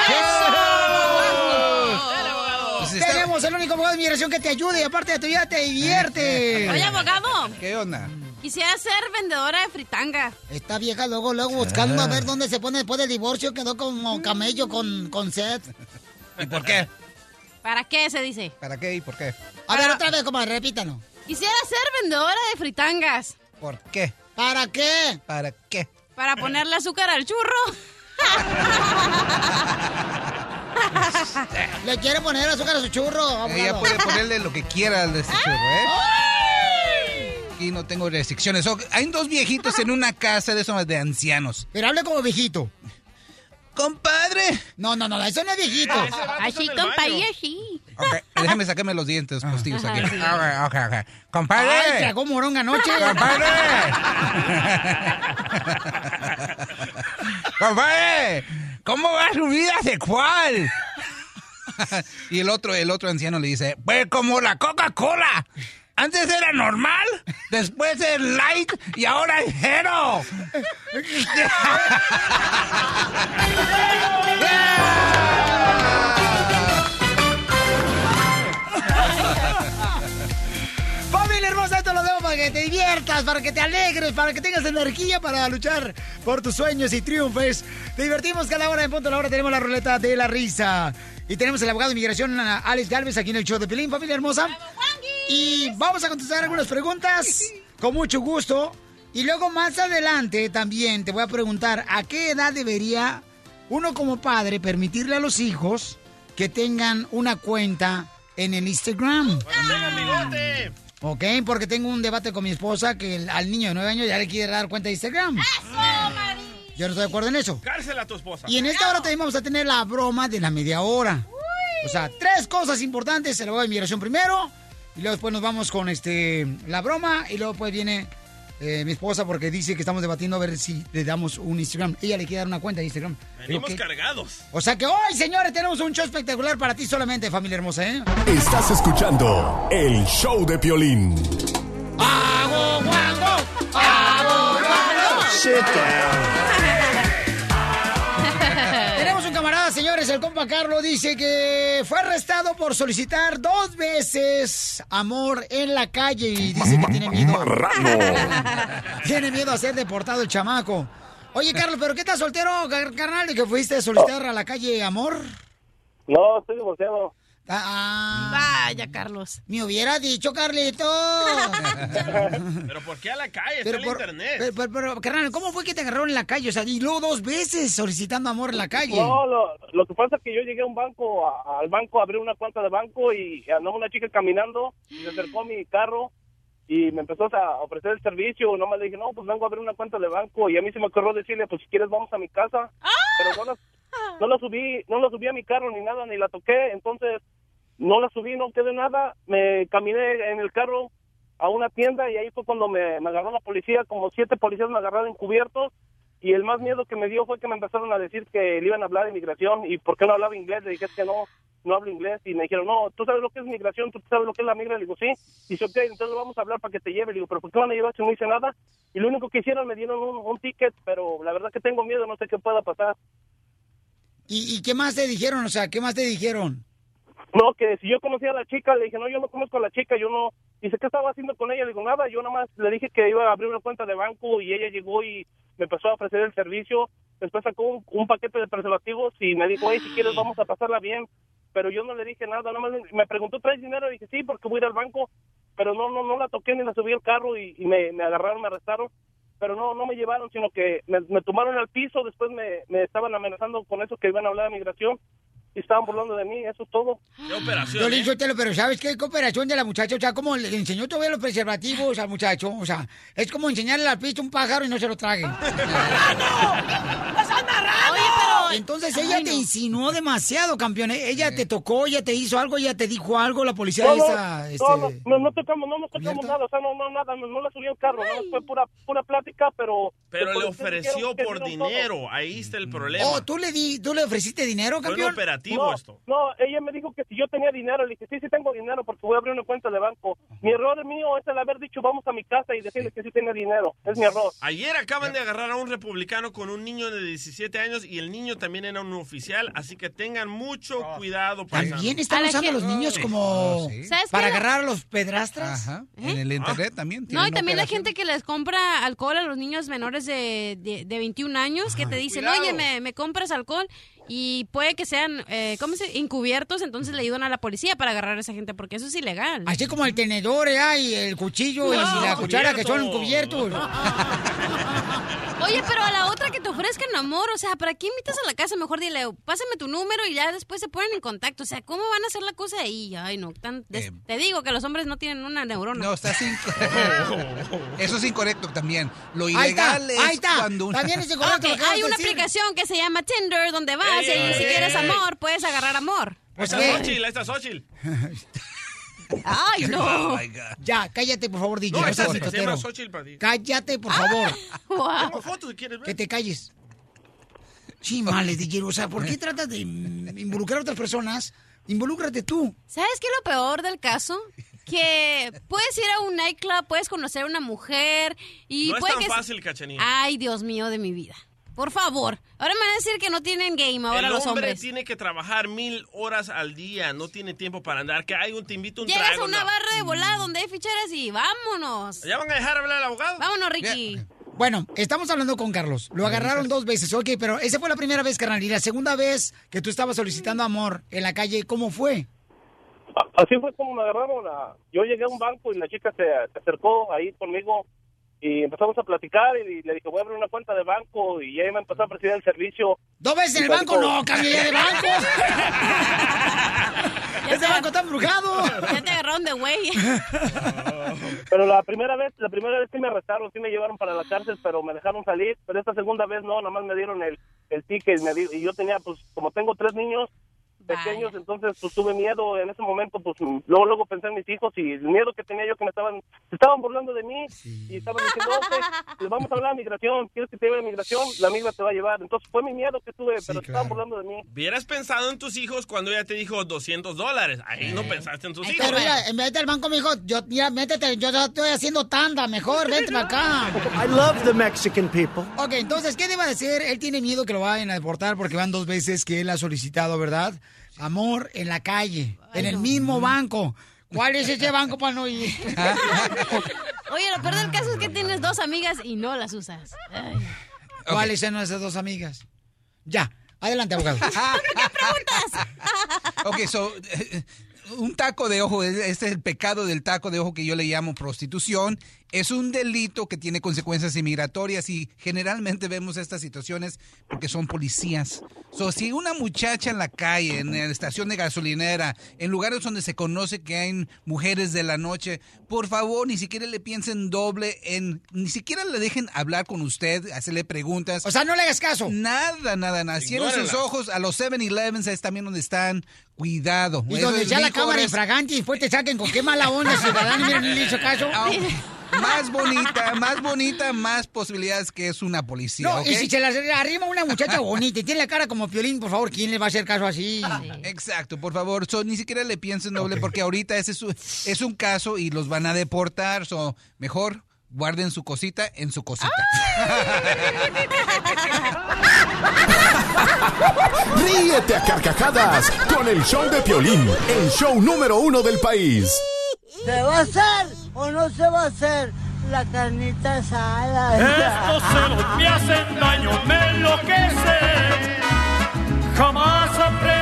Pues está- Tenemos el único abogado de inmigración que te ayude y aparte de tu vida te divierte. [LAUGHS] Oye, abogado. ¿Qué onda? Quisiera ser vendedora de fritanga. Esta vieja luego, luego buscando a ver dónde se pone después del divorcio, quedó como camello con, con sed. ¿Y por qué? ¿Para qué se dice? ¿Para qué y por qué? A ver, otra vez, comadre, repítanos. Quisiera ser vendedora de fritangas. ¿Por qué? ¿Para qué? ¿Para qué? Para ponerle azúcar al churro. [LAUGHS] Le quiere poner azúcar a su churro. Ella puede ponerle lo que quiera al de este churro, ¿eh? Aquí no tengo restricciones. Hay dos viejitos en una casa de esos de ancianos. Pero hable como viejito. ¡Compadre! No, no, no, eso no es viejito. Así, compa, y así. Ok, déjame sacarme los dientes postizos aquí. Sí. Ok, ok, ok. ¡Compadre! Ay, tragó moronga anoche. ¡Compadre! [LAUGHS] ¡Compadre! ¿Cómo va su vida sexual? y el otro, el otro anciano le dice, pues como la Coca-Cola. Antes era normal, después es light y ahora es. [LAUGHS] Familia hermosa, esto lo debo para que te diviertas, para que te alegres, para que tengas energía para luchar por tus sueños y triunfes. Te divertimos cada hora en punto la. Tenemos la ruleta de la risa. Y tenemos el abogado de inmigración, Alex Galvez, aquí en el show de Pelín, familia hermosa. Y vamos a contestar algunas preguntas con mucho gusto. Y luego más adelante también te voy a preguntar a qué edad debería uno como padre permitirle a los hijos que tengan una cuenta en el Instagram. ¡Tengan bigote! Ok, porque tengo un debate con mi esposa que al niño de nueve años ya le quiere dar cuenta de Instagram. Yo no estoy de acuerdo en eso. Cárcel a tu esposa. Y en esta hora también vamos a tener la broma de la media hora. O sea, tres cosas importantes. Se lo voy a inmigración primero. Y luego después nos vamos con este la broma. Y luego pues viene eh, mi esposa porque dice que estamos debatiendo a ver si le damos un Instagram. Ella le quiere dar una cuenta de Instagram. Venimos cargados. O sea que hoy, señores, tenemos un show espectacular para ti solamente, familia hermosa, ¿eh? Estás escuchando el show de Piolín. ¡Hago Sit [LAUGHS] Tenemos un camarada, señores, el compa Carlos dice que fue arrestado por solicitar dos veces amor en la calle y dice que tiene miedo. [LAUGHS] tiene miedo a ser deportado el chamaco. Oye, Carlos, ¿pero qué estás soltero, car- carnal, de que fuiste a solicitar a la calle amor? No, estoy divorciado. Ah, Vaya, Carlos. Me hubiera dicho, Carlito. [LAUGHS] Pero ¿por qué a la calle? Pero, Está en por- internet. pero, pero, pero, carnal, ¿cómo fue que te agarraron en la calle? O sea, y luego dos veces solicitando amor en la calle. No, lo, lo que pasa es que yo llegué a un banco, a- al banco, abrí una cuenta de banco y andaba una chica caminando y se acercó a mi carro y me empezó a ofrecer el servicio. Nomás le dije, no, pues vengo a abrir una cuenta de banco y a mí se me ocurrió decirle, pues si quieres vamos a mi casa. Pero no la, no la subí, no la subí a mi carro ni nada, ni la toqué. Entonces no la subí, no quedé nada. Me caminé en el carro a una tienda y ahí fue cuando me, agarró la policía. Como siete policías me agarraron encubiertos. Y el más miedo que me dio fue que me empezaron a decir que le iban a hablar de inmigración y por qué no hablaba inglés. Le dije "Es que no, no hablo inglés. Y me dijeron, no, tú sabes lo que es migración, tú sabes lo que es la migra. Le digo, sí. Y dice, ok, entonces vamos a hablar para que te lleve. Le digo, pero ¿por qué van a llevar si no hice nada? Y lo único que hicieron me dieron un, un ticket, pero la verdad que tengo miedo, no sé qué pueda pasar. ¿Y, y qué más te dijeron? O sea, ¿qué más te dijeron? No, que si yo conocía a la chica, le dije, no, yo no conozco a la chica, yo no... Dice, ¿qué estaba haciendo con ella? Le digo, nada, yo nada más le dije que iba a abrir una cuenta de banco y ella llegó y me empezó a ofrecer el servicio. Después sacó un, paquete de preservativos y me dijo, hey, si quieres vamos a pasarla bien. Pero yo no le dije nada, nada más me preguntó, ¿traes dinero? Y dije, sí, porque voy al banco. Pero no, no, no la toqué ni la subí al carro y, me, agarraron, me arrestaron. Pero no, no me llevaron, sino que me, tomaron al piso, después me, estaban amenazando con eso que iban a hablar de migración estaban burlando de mí, eso es todo. ¿Qué operación? Yo le eh? dije, Telo, pero ¿sabes qué cooperación de la muchacha? O sea, ¿cómo le enseñó todavía los preservativos al muchacho? O sea, es como enseñarle al pisto un pájaro y no se lo trague. Oye, pero... Entonces ella Ay, te no. insinuó demasiado, campeón. Ella te tocó, ella te hizo algo, ella te dijo algo, la policía No, no, esa, este... no, no, no, no tocamos, no nos tocamos nada, o sea, no, no, nada, no, no la subí al carro, no, fue pura, pura plática, pero... Pero le ofreció por dieron todo. dinero. Ahí está el problema. Oh, ¿tú le, di, ¿tú le ofreciste dinero, Fue No, esto. no, ella me dijo que si yo tenía dinero, le dije, sí, sí tengo dinero porque voy a abrir una cuenta de banco. Mi error mío es el haber dicho, vamos a mi casa y decirle que sí tiene dinero, es mi error. Ayer acaban de agarrar a un republicano con un niño de 17 años y el niño también era un oficial, así que tengan mucho cuidado. También están usando a los niños como Oh, sí. ¿Sabes qué? para agarrar a los pedrastras. Ajá. En el internet también. No, y también la operación. gente que les compra alcohol a los niños menores de, de, de 21 años, que te dicen, cuidado. oye, me, me compras alcohol, y puede que sean, eh, ¿cómo se dice? Encubiertos, entonces le ayudan a la policía para agarrar a esa gente, porque eso es ilegal. Así como el tenedor, ¿eh? y el cuchillo y la cuchara que son cubierto. encubiertos. [LAUGHS] Oye, pero a la otra que te ofrezcan amor, o sea, ¿para qué invitas a la casa? Mejor dile, pásame tu número y ya después se ponen en contacto. O sea, ¿cómo van a hacer la cosa ahí? Ay, no, tan- Eh. te digo que los hombres no tienen una neurona. No, estás [LAUGHS] incorrecto. Eso es incorrecto también. Lo Ahí está, ilegal es ahí está. cuando una... También es incorrecto [LAUGHS] hay de una decir. aplicación que se llama Tinder donde vas Ey, si quieres amor, puedes agarrar amor. Pues está Xochitl, ahí está Xochitl. Ay, Oh no. God. Ya, cállate, por favor, DJ. No, esa sí, se llama Xochitl para ti. Cállate, por favor. [LAUGHS] Wow. Tengo fotos si quieres ver. Que te calles. Chimales, DJ. O sea, ¿por qué [LAUGHS] tratas de involucrar a otras personas? Involúcrate tú. ¿Sabes qué es lo peor del caso? Que puedes ir a un nightclub, puedes conocer a una mujer y No es tan que... fácil, Cachanilla. Ay, Dios mío de mi vida. Por favor. Ahora me van a decir que no tienen game ahora el los hombre hombres. tiene que trabajar mil horas al día, no tiene tiempo para andar. Que hay un te invito un Llegas trago. a una no. barra de volada donde hay ficheras y vámonos. ¿Ya van a dejar hablar al abogado? Vámonos, Ricky. Bueno, estamos hablando con Carlos. Lo agarraron dos veces, ok, pero esa fue la primera vez, carnal. Y la segunda vez que tú estabas solicitando amor en la calle, ¿cómo fue? Así fue como me agarraron. a- Yo llegué a un banco y la chica se, se acercó ahí conmigo y empezamos a platicar y le dije, voy a abrir una cuenta de banco y ella me empezó a ofrecer el servicio. ¿Dos veces en el banco? No, cambia ya de banco. [LAUGHS] Ese banco está embrujado. Ya te agarraron de güey. [LAUGHS] Pero la primera vez, la primera vez sí me arrestaron, sí me llevaron para la cárcel, pero me dejaron salir. Pero esta segunda vez no, nada más me dieron el, el ticket y, me di- y yo tenía, pues, como tengo tres niños, pequeños, entonces pues tuve miedo en ese momento, pues luego luego pensé en mis hijos y el miedo que tenía yo que me estaban, se estaban burlando de mí y estaban diciendo, les vamos a hablar de migración, quieres que te lleve a migración, la misma te va a llevar. Entonces fue mi miedo que tuve, pero se estaban burlando de mí. Hubieras pensado en tus hijos cuando ella te dijo 200 dólares. Ahí no pensaste en tus hijos. Pero mira, en vez del banco me dijo, yo, mira, métete, yo ya estoy haciendo tanda, mejor, vente para acá. I love the Mexican people. Ok, entonces, ¿qué debe decir? Él tiene miedo que lo vayan a deportar porque van dos veces que él ha solicitado, ¿verdad? Amor en la calle, en el mismo banco. ¿Cuál es ese banco para no ir? [LAUGHS] Oye, lo peor del caso es que tienes dos amigas y no las usas. Ay. ¿Cuáles son esas dos amigas? Ya, adelante, abogado. [LAUGHS] [LAUGHS] Ok, so, eh, un taco de ojo, este es el pecado del taco de ojo que yo le llamo prostitución. Es un delito que tiene consecuencias inmigratorias y generalmente vemos estas situaciones porque son policías. So, si una muchacha en la calle, en la estación de gasolinera, en lugares donde se conoce que hay mujeres de la noche, por favor, ni siquiera le piensen doble en, ni siquiera le dejen hablar con usted, hacerle preguntas. O sea, no le hagas caso. Nada, nada, nada. Cierren sus ojos a los 7-Elevens, es también donde están. Cuidado. Y donde sea la cámara es- infragante y después te saquen con qué mala onda, ciudadano, no le hizo caso. Ah, Más bonita, más bonita, más posibilidades que es una policía. No, y si se le arrima una muchacha [LAUGHS] bonita y tiene la cara como Piolín, por favor, ¿quién le va a hacer caso así? Exacto, por favor, so, ni siquiera le piensen doble porque ahorita ese es, un- es un caso y los van a deportar, so, mejor guarden su cosita en su cosita. [LAUGHS] Ríete a carcajadas con el show de Piolín, el show número uno del país. ¿Se va a hacer o no se va a hacer la carnita asada? Estos [LAUGHS] celos me hacen daño, me enloquecen. Jamás aprenderé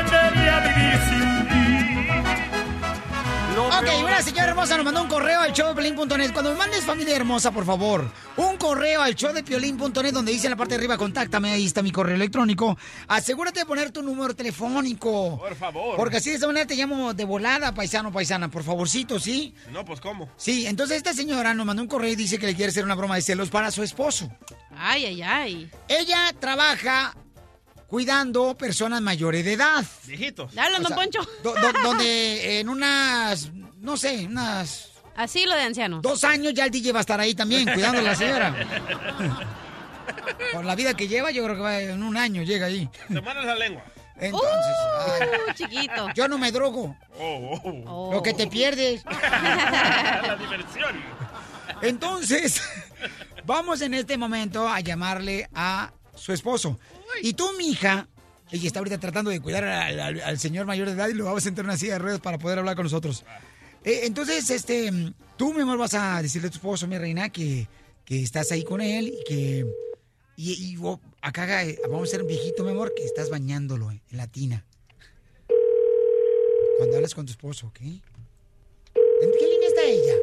Ok, una señora hermosa nos mandó un correo al showdepiolín.net. Cuando me mandes familia hermosa, por favor, un correo al showdepiolín.net donde dice en la parte de arriba, contáctame, ahí está mi correo electrónico. Asegúrate de poner tu número telefónico. Por favor. Porque así de esa manera te llamo de volada, paisano, paisana, por favorcito, ¿sí? No, pues ¿cómo? Sí, entonces esta señora nos mandó un correo y dice que le quiere hacer una broma de celos para su esposo. Ay, ay, ay. Ella trabaja cuidando personas mayores de edad. Viejitos. Dale, O don sea, Poncho. do- do- donde [LAUGHS] en unas, no sé, unas... Así lo de ancianos. Dos años ya el DJ va a estar ahí también, cuidando a la señora. [LAUGHS] Por la vida que lleva, yo creo que va en un año llega ahí. Te mandas la lengua. Entonces, ay, Uh, chiquito. yo no me drogo. Oh, oh. Oh. Lo que te pierdes. [LAUGHS] la diversión. Entonces, vamos en este momento a llamarle a su esposo. Y tú, mija, ella está ahorita tratando de cuidar al, al- al señor mayor de edad y lo vamos a sentar en una silla de ruedas para poder hablar con nosotros. Eh, entonces, este, tú, mi amor, vas a decirle a tu esposo, mi reina, que, que estás ahí con él y que... Y, y vo- acá eh, vamos a ser un viejito, mi amor, que estás bañándolo eh, en la tina. Cuando hablas con tu esposo, ¿ok? ¿En qué línea está ella?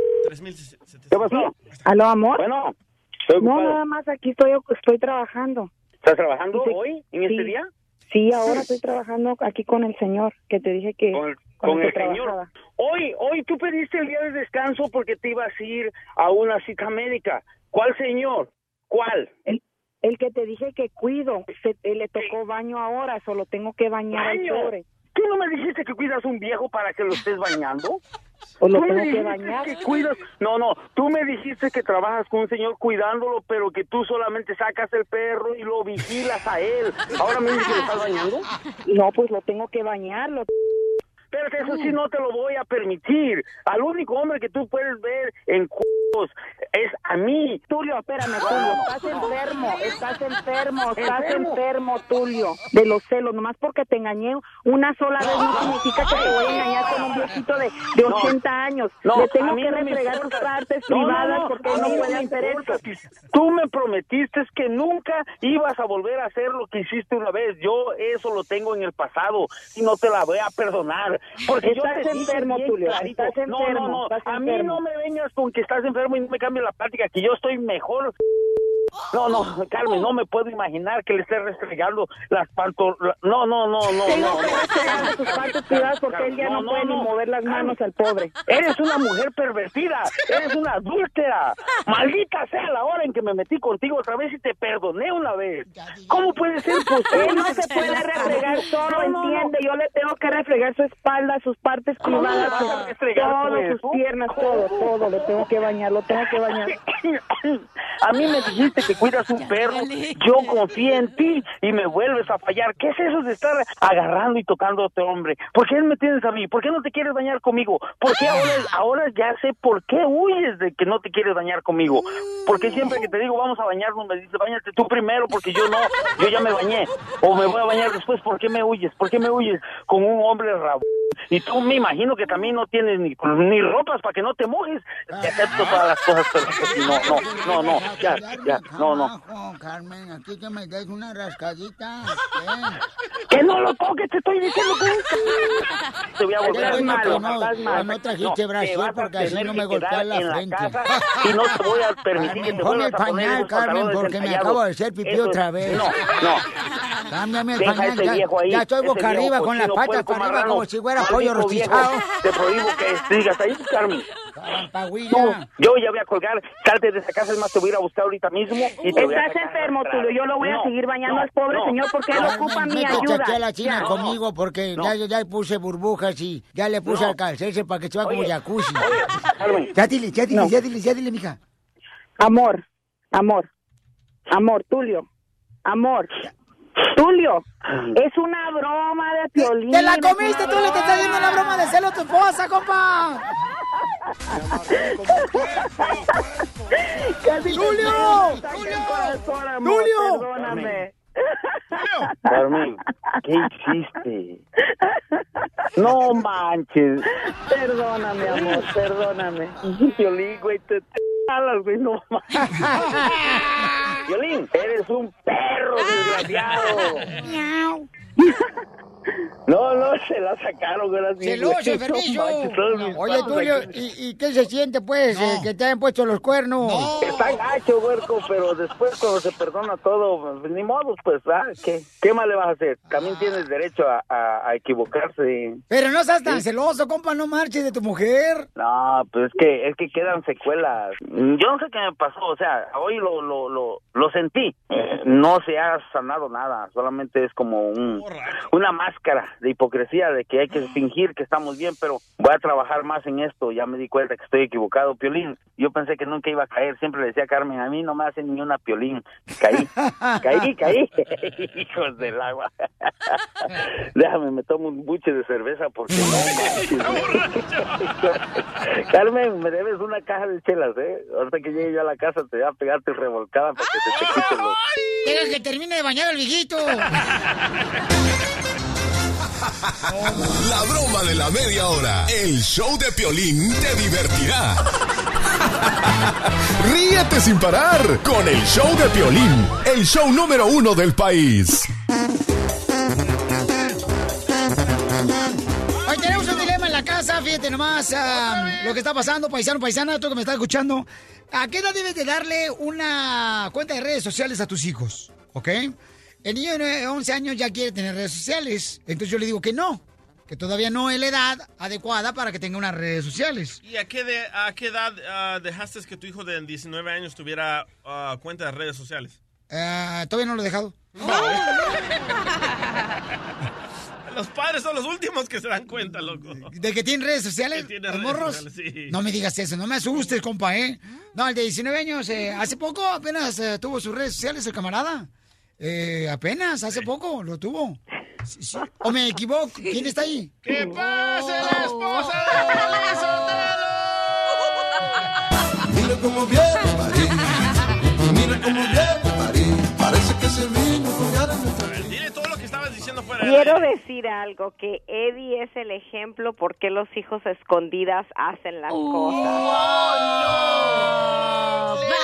¿Qué pasó? ¿Aló, amor? Bueno, estoy No, nada más aquí estoy, estoy trabajando. ¿Estás trabajando Sí, hoy, en este día? Sí, ahora estoy trabajando aquí con el señor, que te dije que Con, con con el señor. Hoy, hoy tú pediste el día de descanso porque te ibas a ir a una cita médica. ¿Cuál señor? ¿Cuál? El, el que te dije que cuido, se- eh, le tocó baño ahora, solo tengo que bañar al Baño. pobre. ¿Tú no me dijiste que cuidas un viejo para que lo estés bañando? [LAUGHS] Pues lo Tú me tengo que dijiste bañar. que cuidas... No, no, tú me dijiste que trabajas con un señor cuidándolo, pero que tú solamente sacas el perro y lo vigilas a él. ¿Ahora me dices que lo estás bañando? [LAUGHS] No, pues lo tengo que bañar. Pero que eso sí no te lo voy a permitir. Al único hombre que tú puedes ver en culos es a mí. Tulio, espérame, Tulio, estás enfermo, estás enfermo, estás ¿Enfermo? Tulio, de los celos, nomás porque te engañé una sola vez no significa que te voy a engañar con un viejito de, de No. 80 años. No, Le tengo que importa. tus partes privadas porque no puede hacer eso. Tú me prometiste que nunca ibas a volver a hacer lo que hiciste una vez. Yo eso lo tengo en el pasado y no te la voy a perdonar. Porque Estás enfermo, Tulio, estás No, no, no. A mí no me vengas con que estás enfermo y no me cambies la plática, que yo estoy mejor. No, no, Carmen, no me puedo imaginar que le esté restregando las pantalones. No, no, no, no, Tengo no. que restregarle sus partes privadas porque él ya no, puede ni mover las manos al pobre. Eres una mujer pervertida, eres una adúltera. Maldita sea la hora en que me metí contigo otra vez y te perdoné una vez. ¿Cómo puede ser posible? Él no se puede refregar solo, entiende. Yo le tengo que refregar su espalda, sus partes ¿Cómo le privadas, restregar eso? sus piernas, todo, todo. Le tengo que bañar, lo tengo que bañar. [COUGHS] A mí me dijiste que cuidas un perro, yo confié en ti y me vuelves a fallar. ¿Qué es eso de estar agarrando y tocando a otro hombre? ¿Por qué me tienes a mí? ¿Por qué no te quieres bañar conmigo? ¿Por qué ahora, ahora ya sé por qué huyes de que no te quieres bañar conmigo? Porque siempre que te digo vamos a bañarnos me dices bañate tú primero porque yo no, yo ya me bañé. O me voy a bañar después, ¿por qué me huyes? ¿Por qué me huyes con un hombre rabo? Y tú me imagino que también no tienes ni, ni ropas para que no te mojes. Te acepto todas las cosas, pero no, no, no, no, ya, ya, no, no. Carmen, aquí que me des una rascadita. Que no lo toques, te estoy diciendo que te voy a volver malo, no, estás malo. No trajiste a porque así no me golpea la en frente. y no te voy a [LAUGHS] permitir que te Ponme vuelvas el a poner pañal, Carmen, porque me acabo de hacer pipí otra vez. No, no. Cámbiame el pañal. Ya, estoy boca arriba con las patas para arriba como si fuera pollo rostizado. Te prohíbo que sigas ahí, Carmen. Tú, yo ya voy a colgar, salte de esa casa, es más, te voy a ir a buscar ahorita mismo. Y te Estás enfermo. Tulio. Yo lo voy a No, seguir bañando no, al pobre no. señor porque él ocupa mi ayuda. aquí a la china Ya. conmigo porque ya, ya puse burbujas y ya le puse No. al calcerse para que se vea como jacuzzi. Carmen. Ya dile, ya dile, No. ya dile, ya dile, mija. Amor, amor, amor, Tulio, amor. Tulio, es una broma de piolín. ¡Te la comiste, le te estás haciendo una broma de celo a tu esposa, compa! [LAUGHS] ¡Tulio! amor, ¡Tulio! Carmen, ¿qué hiciste? No manches. Perdóname, amor, perdóname. Violín, güey, te, te jalas, güey, no manches. [LAUGHS] Violín, eres un perro desgraciado. No, no, se la sacaron, gracias. ¡Celoso, [LAUGHS] enfermizo! Oye, Tulio, ¿y, y qué se siente, pues, eh, que te hayan puesto los cuernos? Está gacho, huerco, pero después cuando se perdona todo, pues, ni modo, pues, ¿ah? ¿Qué, ¿qué más le vas a hacer? También tienes derecho a, a- a equivocarse. Pero no seas tan Sí. celoso, compa, no marches de tu mujer. No, pues es que, es que quedan secuelas. Yo no sé qué me pasó, o sea, hoy lo, lo, lo, lo sentí. Eh, no se ha sanado nada, solamente es como un, una máscara de hipocresía de que hay que fingir que estamos bien, pero voy a trabajar más en esto, ya me di cuenta que estoy equivocado. Piolín, yo pensé que nunca iba a caer, siempre le decía a Carmen, a mí no me hace ni una piolín. Caí, caí, caí. [LAUGHS] Hijos del agua. [LAUGHS] Déjame, me tomo un buche de cerveza porque no. [LAUGHS] Carmen, me debes una caja de chelas, ¿eh? Ahorita que llegue yo a la casa te voy a pegarte revolcada para que se te quiten los... Deja que termine de bañar el viejito. [LAUGHS] La broma de la media hora. El show de Piolín te divertirá. [LAUGHS] Ríete sin parar con el show de Piolín, el show número uno del país. Hoy tenemos un dilema en la casa, fíjate nomás ah, lo que está pasando, paisano, paisana, tú que me estás escuchando. ¿A qué edad debes de darle una cuenta de redes sociales a tus hijos? ¿Ok? El niño de 11 años ya quiere tener redes sociales, entonces yo le digo que no, que todavía no es la edad adecuada para que tenga unas redes sociales. ¿Y a qué, de- a qué edad ah, dejaste que tu hijo de 19 años tuviera ah, cuenta de redes sociales? Ah, todavía no lo he dejado. [LAUGHS] Los padres son los últimos que se dan cuenta, loco. ¿De que tienen redes sociales? Que tiene ¿Los redes morros? sociales, sí. No me digas eso, no me asustes, compa, ¿eh? No, el de 19 años, eh, hace poco apenas eh, tuvo sus redes sociales el camarada. Eh, apenas, hace poco lo tuvo. Sí, sí. ¿O me equivoco? ¿Quién está ahí? ¡Que pase la esposa de! Mira cómo viene París, mira cómo viene París, parece que se vino con ganas de Dile todo lo que estabas diciendo fuera Quiero decir algo, que Eddie es el ejemplo por qué los hijos a escondidas hacen las cosas.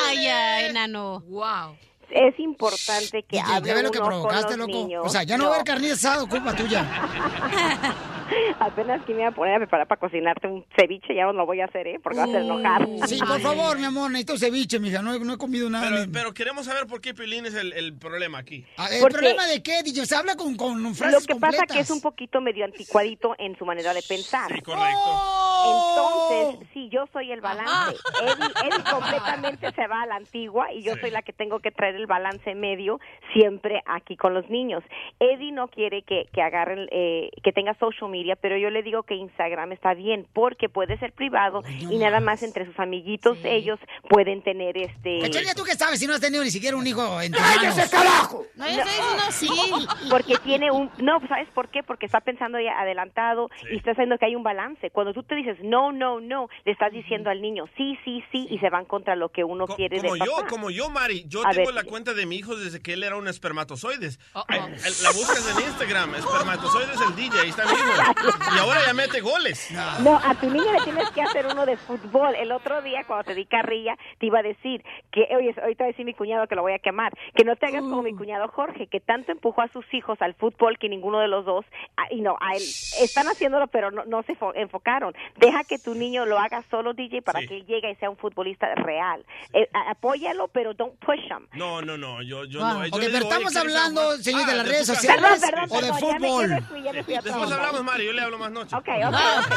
Vaya, enano. Wow. Es importante que hable ¿Ya ves lo que provocaste, loco? niños. O sea, ya no, va a haber carne asada, culpa tuya. [LAUGHS] Apenas que me iba a poner a preparar para cocinarte un ceviche, ya no lo voy a hacer, ¿eh? Porque vas a enojar. Sí, por favor, mi amor, necesito ceviche, mija. No, he- no he comido nada. Pero, ni- pero queremos saber por qué Piolín es el, el problema aquí. Ah, ¿El Porque- problema de qué, DJ? Se habla con, con Lo frases que completas. pasa que es un poquito medio anticuadito en su manera de pensar. correcto. Entonces, sí, yo soy el balance. Eddie, Eddie completamente se va a la antigua y yo soy la que tengo que traer el balance medio siempre aquí con los niños. Eddie no quiere que, que agarren, eh, que tenga social media, pero yo le digo que Instagram está bien porque puede ser privado y nada más entre sus amiguitos ellos pueden tener este... Cachanilla, ¿tú qué sabes si no has tenido ni siquiera un hijo en ¡Cállese, carajo! No, yo estoy diciendo sí. Porque tiene un... No, ¿sabes por qué? Porque está pensando ya adelantado y está haciendo que hay un balance. Cuando tú te dices no, no, no, le estás diciendo al niño sí, sí, sí y se van contra lo que uno quiere Como de yo, papá. como yo, Mari. Yo A tengo ver. La cuenta de mi hijo desde que él era un espermatozoides. Ay, el- La buscas en Instagram, espermatozoides el DJ, ahí está mi hijo. Y ahora ya mete goles. No, a tu niño le tienes que hacer uno de fútbol. El otro día, cuando te di carrilla, te iba a decir que, oye, ahorita a decir mi cuñado que lo voy a quemar, que no te hagas como mi cuñado Jorge, que tanto empujó a sus hijos al fútbol que ninguno de los dos, ah, y no, a él, están haciéndolo, pero no, no se fo- enfocaron. Deja que tu niño lo haga solo, DJ, para Sí. que él llegue y sea un futbolista real. Eh, a- apóyalo, pero don't push him. No, no, no, yo, yo Ah, no. Yo ok, le pero estamos ¿quieres hablando, señor, de las tu redes sociales Perdón, o de perdón, ya me- fútbol. ya me fui, ya me fui a Después hablamos, Mari, yo le hablo más noche. Ok, ok.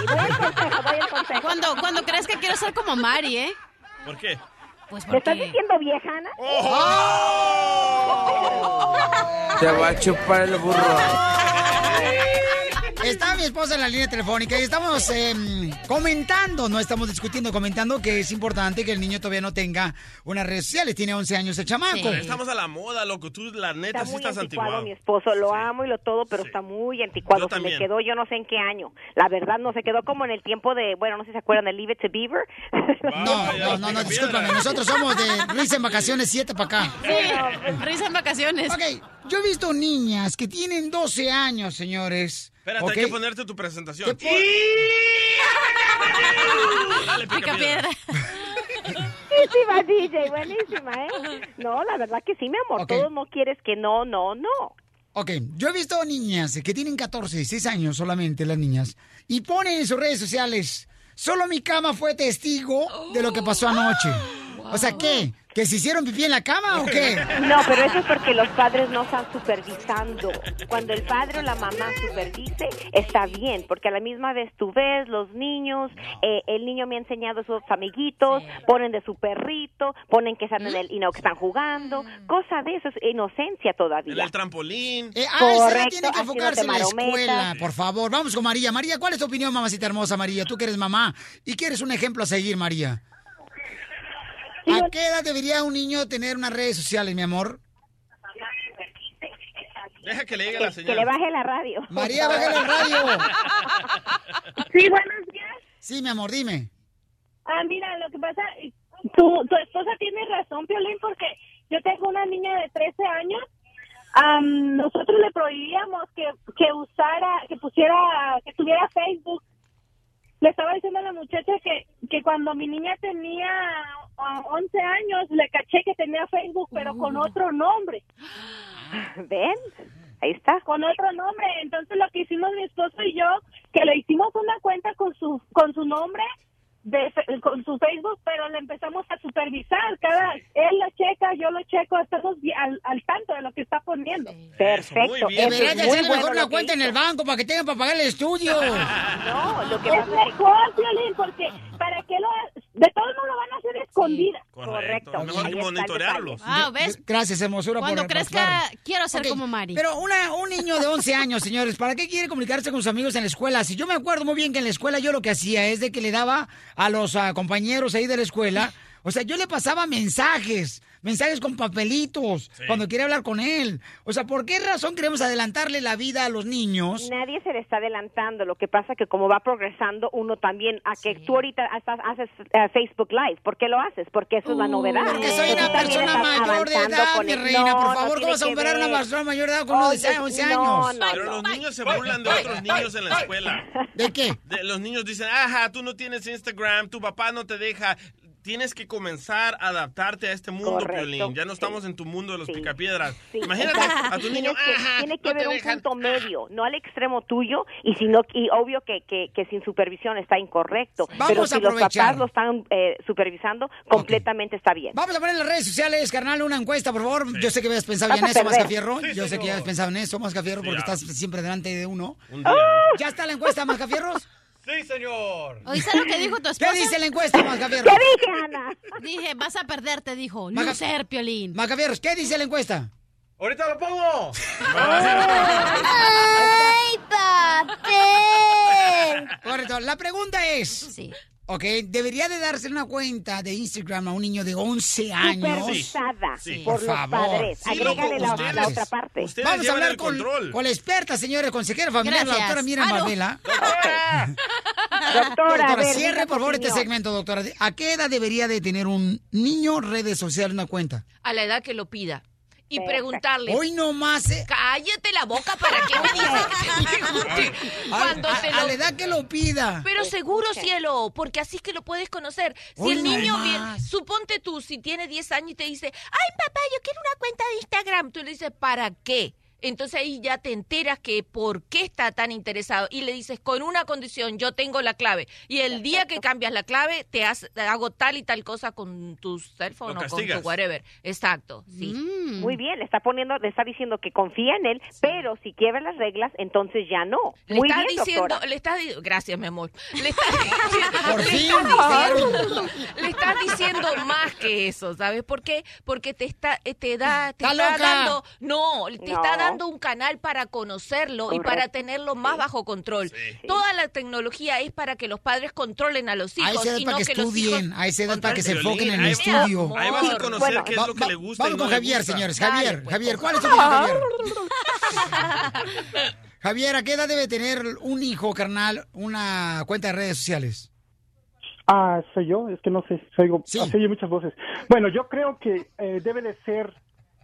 Voy al consejo, voy al consejo. Cuando, cuando crees que quiero ser como Mari, ¿eh? ¿Por qué? Pues ¿Me estás porque... diciendo viejana? [LAUGHS] Te va a chupar el burro. Está mi esposa en la línea telefónica y estamos em, comentando, no estamos discutiendo, comentando que es importante que el niño todavía no tenga unas redes sociales. Tiene 11 años el chamaco. Estamos a la moda, loco. Tú, la neta, Está sí muy estás anticuado mi esposo, lo amo y lo todo, pero está muy anticuado. Yo Se me quedó yo no sé en qué año. La verdad no se quedó como en el tiempo de, bueno, no sé si se acuerdan de Leave It to Beaver. No, [LAUGHS] no, no, no, discúlpame. Nosotros somos de [LAUGHS] Luis en vacaciones 7 para acá. Sí, risa en vacaciones. Ok, yo he visto niñas que tienen 12 años, señores. Espérate, ¿ok? hay que ponerte tu presentación. ¿Qué [LAUGHS] Dale, pica, Pica piedra. Buenísima, DJ, buenísima, ¿eh? No, la verdad que sí, mi amor. Ok. Todos no quieres que no, no, no. Ok, yo he visto niñas que tienen 14, 16 años solamente las niñas y ponen en sus redes sociales, solo mi cama fue testigo de lo que pasó anoche. O sea, ¿qué? ¿Que se hicieron pipí en la cama o qué? [LAUGHS] No, pero eso es porque los padres no están supervisando. Cuando el padre o la mamá supervise, está bien, porque a la misma vez tú ves los niños, eh, el niño me ha enseñado a sus amiguitos, ponen de su perrito, ponen que están en el, y no, que están jugando, cosa de eso, es inocencia En todavía. el trampolín. Eh, ah, Correcto, tiene que enfocarse en la escuela, por favor. Vamos con María. María, ¿cuál es tu opinión, mamacita hermosa, María? Tú que eres mamá y quieres un ejemplo a seguir, María. ¿A qué edad debería un niño tener unas redes sociales, mi amor? Deja que le llegue la Que, señal. que le baje la radio. María, bájale el radio. [LAUGHS] Sí, buenos días. Sí, mi amor, dime. Ah, mira, lo que pasa, tu, tu esposa tiene razón, Piolín, porque yo tengo una niña de 13 años. Nosotros le prohibíamos que, que usara, que pusiera, que tuviera Facebook. Le estaba diciendo a la muchacha que, que cuando mi niña tenía 11 años, le caché que tenía Facebook, pero con otro nombre. [GASPS] ¿Ven? Ahí está. Con otro nombre. Entonces lo que hicimos mi esposo y yo, que le hicimos una cuenta con su con su nombre de con su Facebook, pero le empezamos a supervisar. Cada él lo checa, yo lo checo, estamos al, al tanto de lo que está poniendo. Perfecto. Debería eso de es muy hacerle bueno mejor que cuenta en el banco para que tengan para pagar el estudio. [LAUGHS] No, lo que Es mejor, Violín, porque para qué lo de todos modos lo van a hacer escondidas. Correcto. Mejor que el monitorearlos. Ah, ¿ves? Gracias, hermosura. Cuando por crezca, quiero ser como Mari. Pero una, un niño de 11 años, señores, ¿para qué quiere comunicarse con sus amigos en la escuela? Si yo me acuerdo muy bien que en la escuela yo lo que hacía es de que le daba a los ah, compañeros ahí de la escuela, o sea, yo le pasaba mensajes, mensajes con papelitos, cuando quería hablar con él. O sea, ¿por qué razón queremos adelantarle la vida a los niños? Nadie se le está adelantando. Lo que pasa que como va progresando uno también, a que tú ahorita estás- haces eh, Facebook Live, ¿por qué lo haces? Porque eso es la novedad. Porque soy una persona mayor de edad, mi reina. No, por no favor, ¿cómo tiene vas a operar a una persona mayor de edad con uno de Oye, 11 no, años? no, Pero los niños se burlan de otros niños en la escuela. ¿De qué? De- los niños dicen, ajá, tú no tienes Instagram, tu papá no te deja. Tienes que comenzar a adaptarte a este mundo, Correcto, Piolín. Ya no sí. estamos en tu mundo de los Sí. picapiedras. Sí, Imagínate a tu niño. Tienes que- "Ajá, tiene que no haber un dejan". punto medio, no al extremo tuyo y sino y obvio que, que, que sin supervisión está incorrecto, Vamos pero a si los aprovechar. papás lo están eh, supervisando completamente está bien. Vamos a poner en las redes sociales, carnal, una encuesta, por favor. Yo sé que habías pensado ya en a eso. Mascafierro. Sí, Yo sé que ya has pensado en eso, Mascafierro, porque ya. estás siempre delante de uno. Un día. ¿Ya está la encuesta, Mascafierros? [LAUGHS] Sí, señor. ¿Oíste lo que dijo tu esposa? ¿Qué dice la encuesta, Mascafierros? ¿Qué dije, Ana? Dije, vas a perder, te dijo. Maca- Lucer, Piolín. Mascafierros, ¿qué dice la encuesta? ¡Ahorita lo pongo! ¡Ay, papel! Correcto. La pregunta es... Sí. Ok, ¿debería de darse una cuenta de Instagram a un niño de 11 años? Supervisada Sí. por, Por los favor. padres. Sí, Agrégale loco, la, ustedes- la otra parte. Ustedes Vamos a hablar el con, la experta, señora consejera familiar, la Gracias. doctora Miriam Ah, no. Doctora, a ver, cierre por favor este segmento, doctora. ¿A qué edad debería de tener un niño redes sociales una cuenta? a la edad que lo pida. Y preguntarle, Hoy no más. eh, cállate la boca, ¿para qué me dices [LAUGHS] que? Cuando a, a lo... la edad que lo pida. Pero seguro, cielo, porque así es que lo puedes conocer. Si Hoy el niño, viene- suponte tú, si tiene 10 años y te dice, ay, papá, yo quiero una cuenta de Instagram, tú le dices, ¿para qué? Entonces ahí ya te enteras que por qué está tan interesado y le dices, con una condición, yo tengo la clave. Y el día que cambias la clave, te, has- te hago tal y tal cosa con tu cell phone Lo o con tu whatever. Exacto, sí. Mm. Muy bien, le está poniendo, le está diciendo que confía en él, pero si quiebra las reglas, entonces ya no. Le Muy estás bien, diciendo, doctora. le estás gracias mi amor. Le estás [LAUGHS] diciendo, Por le fin, estás diciendo- le estás diciendo más que eso, ¿sabes por qué? Porque te está eh, te da te Está dando no, te No. está dando un canal para conocerlo y para tenerlo más bajo control. Toda la tecnología es para que los padres controlen a los A hijos esa edad y para no que que los estudien, hijos a esa edad para que se enfoquen en el estudio. Ahí vas a conocer bueno, qué es Va- lo que va- le gusta. Vamos y no con le Javier, gusta. señores. Dale, Javier, pues, Javier, ¿cuál es tu opinión, Javier? [LAUGHS] Javier, ¿a qué edad debe tener un hijo, carnal, una cuenta de redes sociales? Ah, soy yo, es que no sé, soy, Sí. se oye muchas voces. Bueno, yo creo que eh, debe de ser,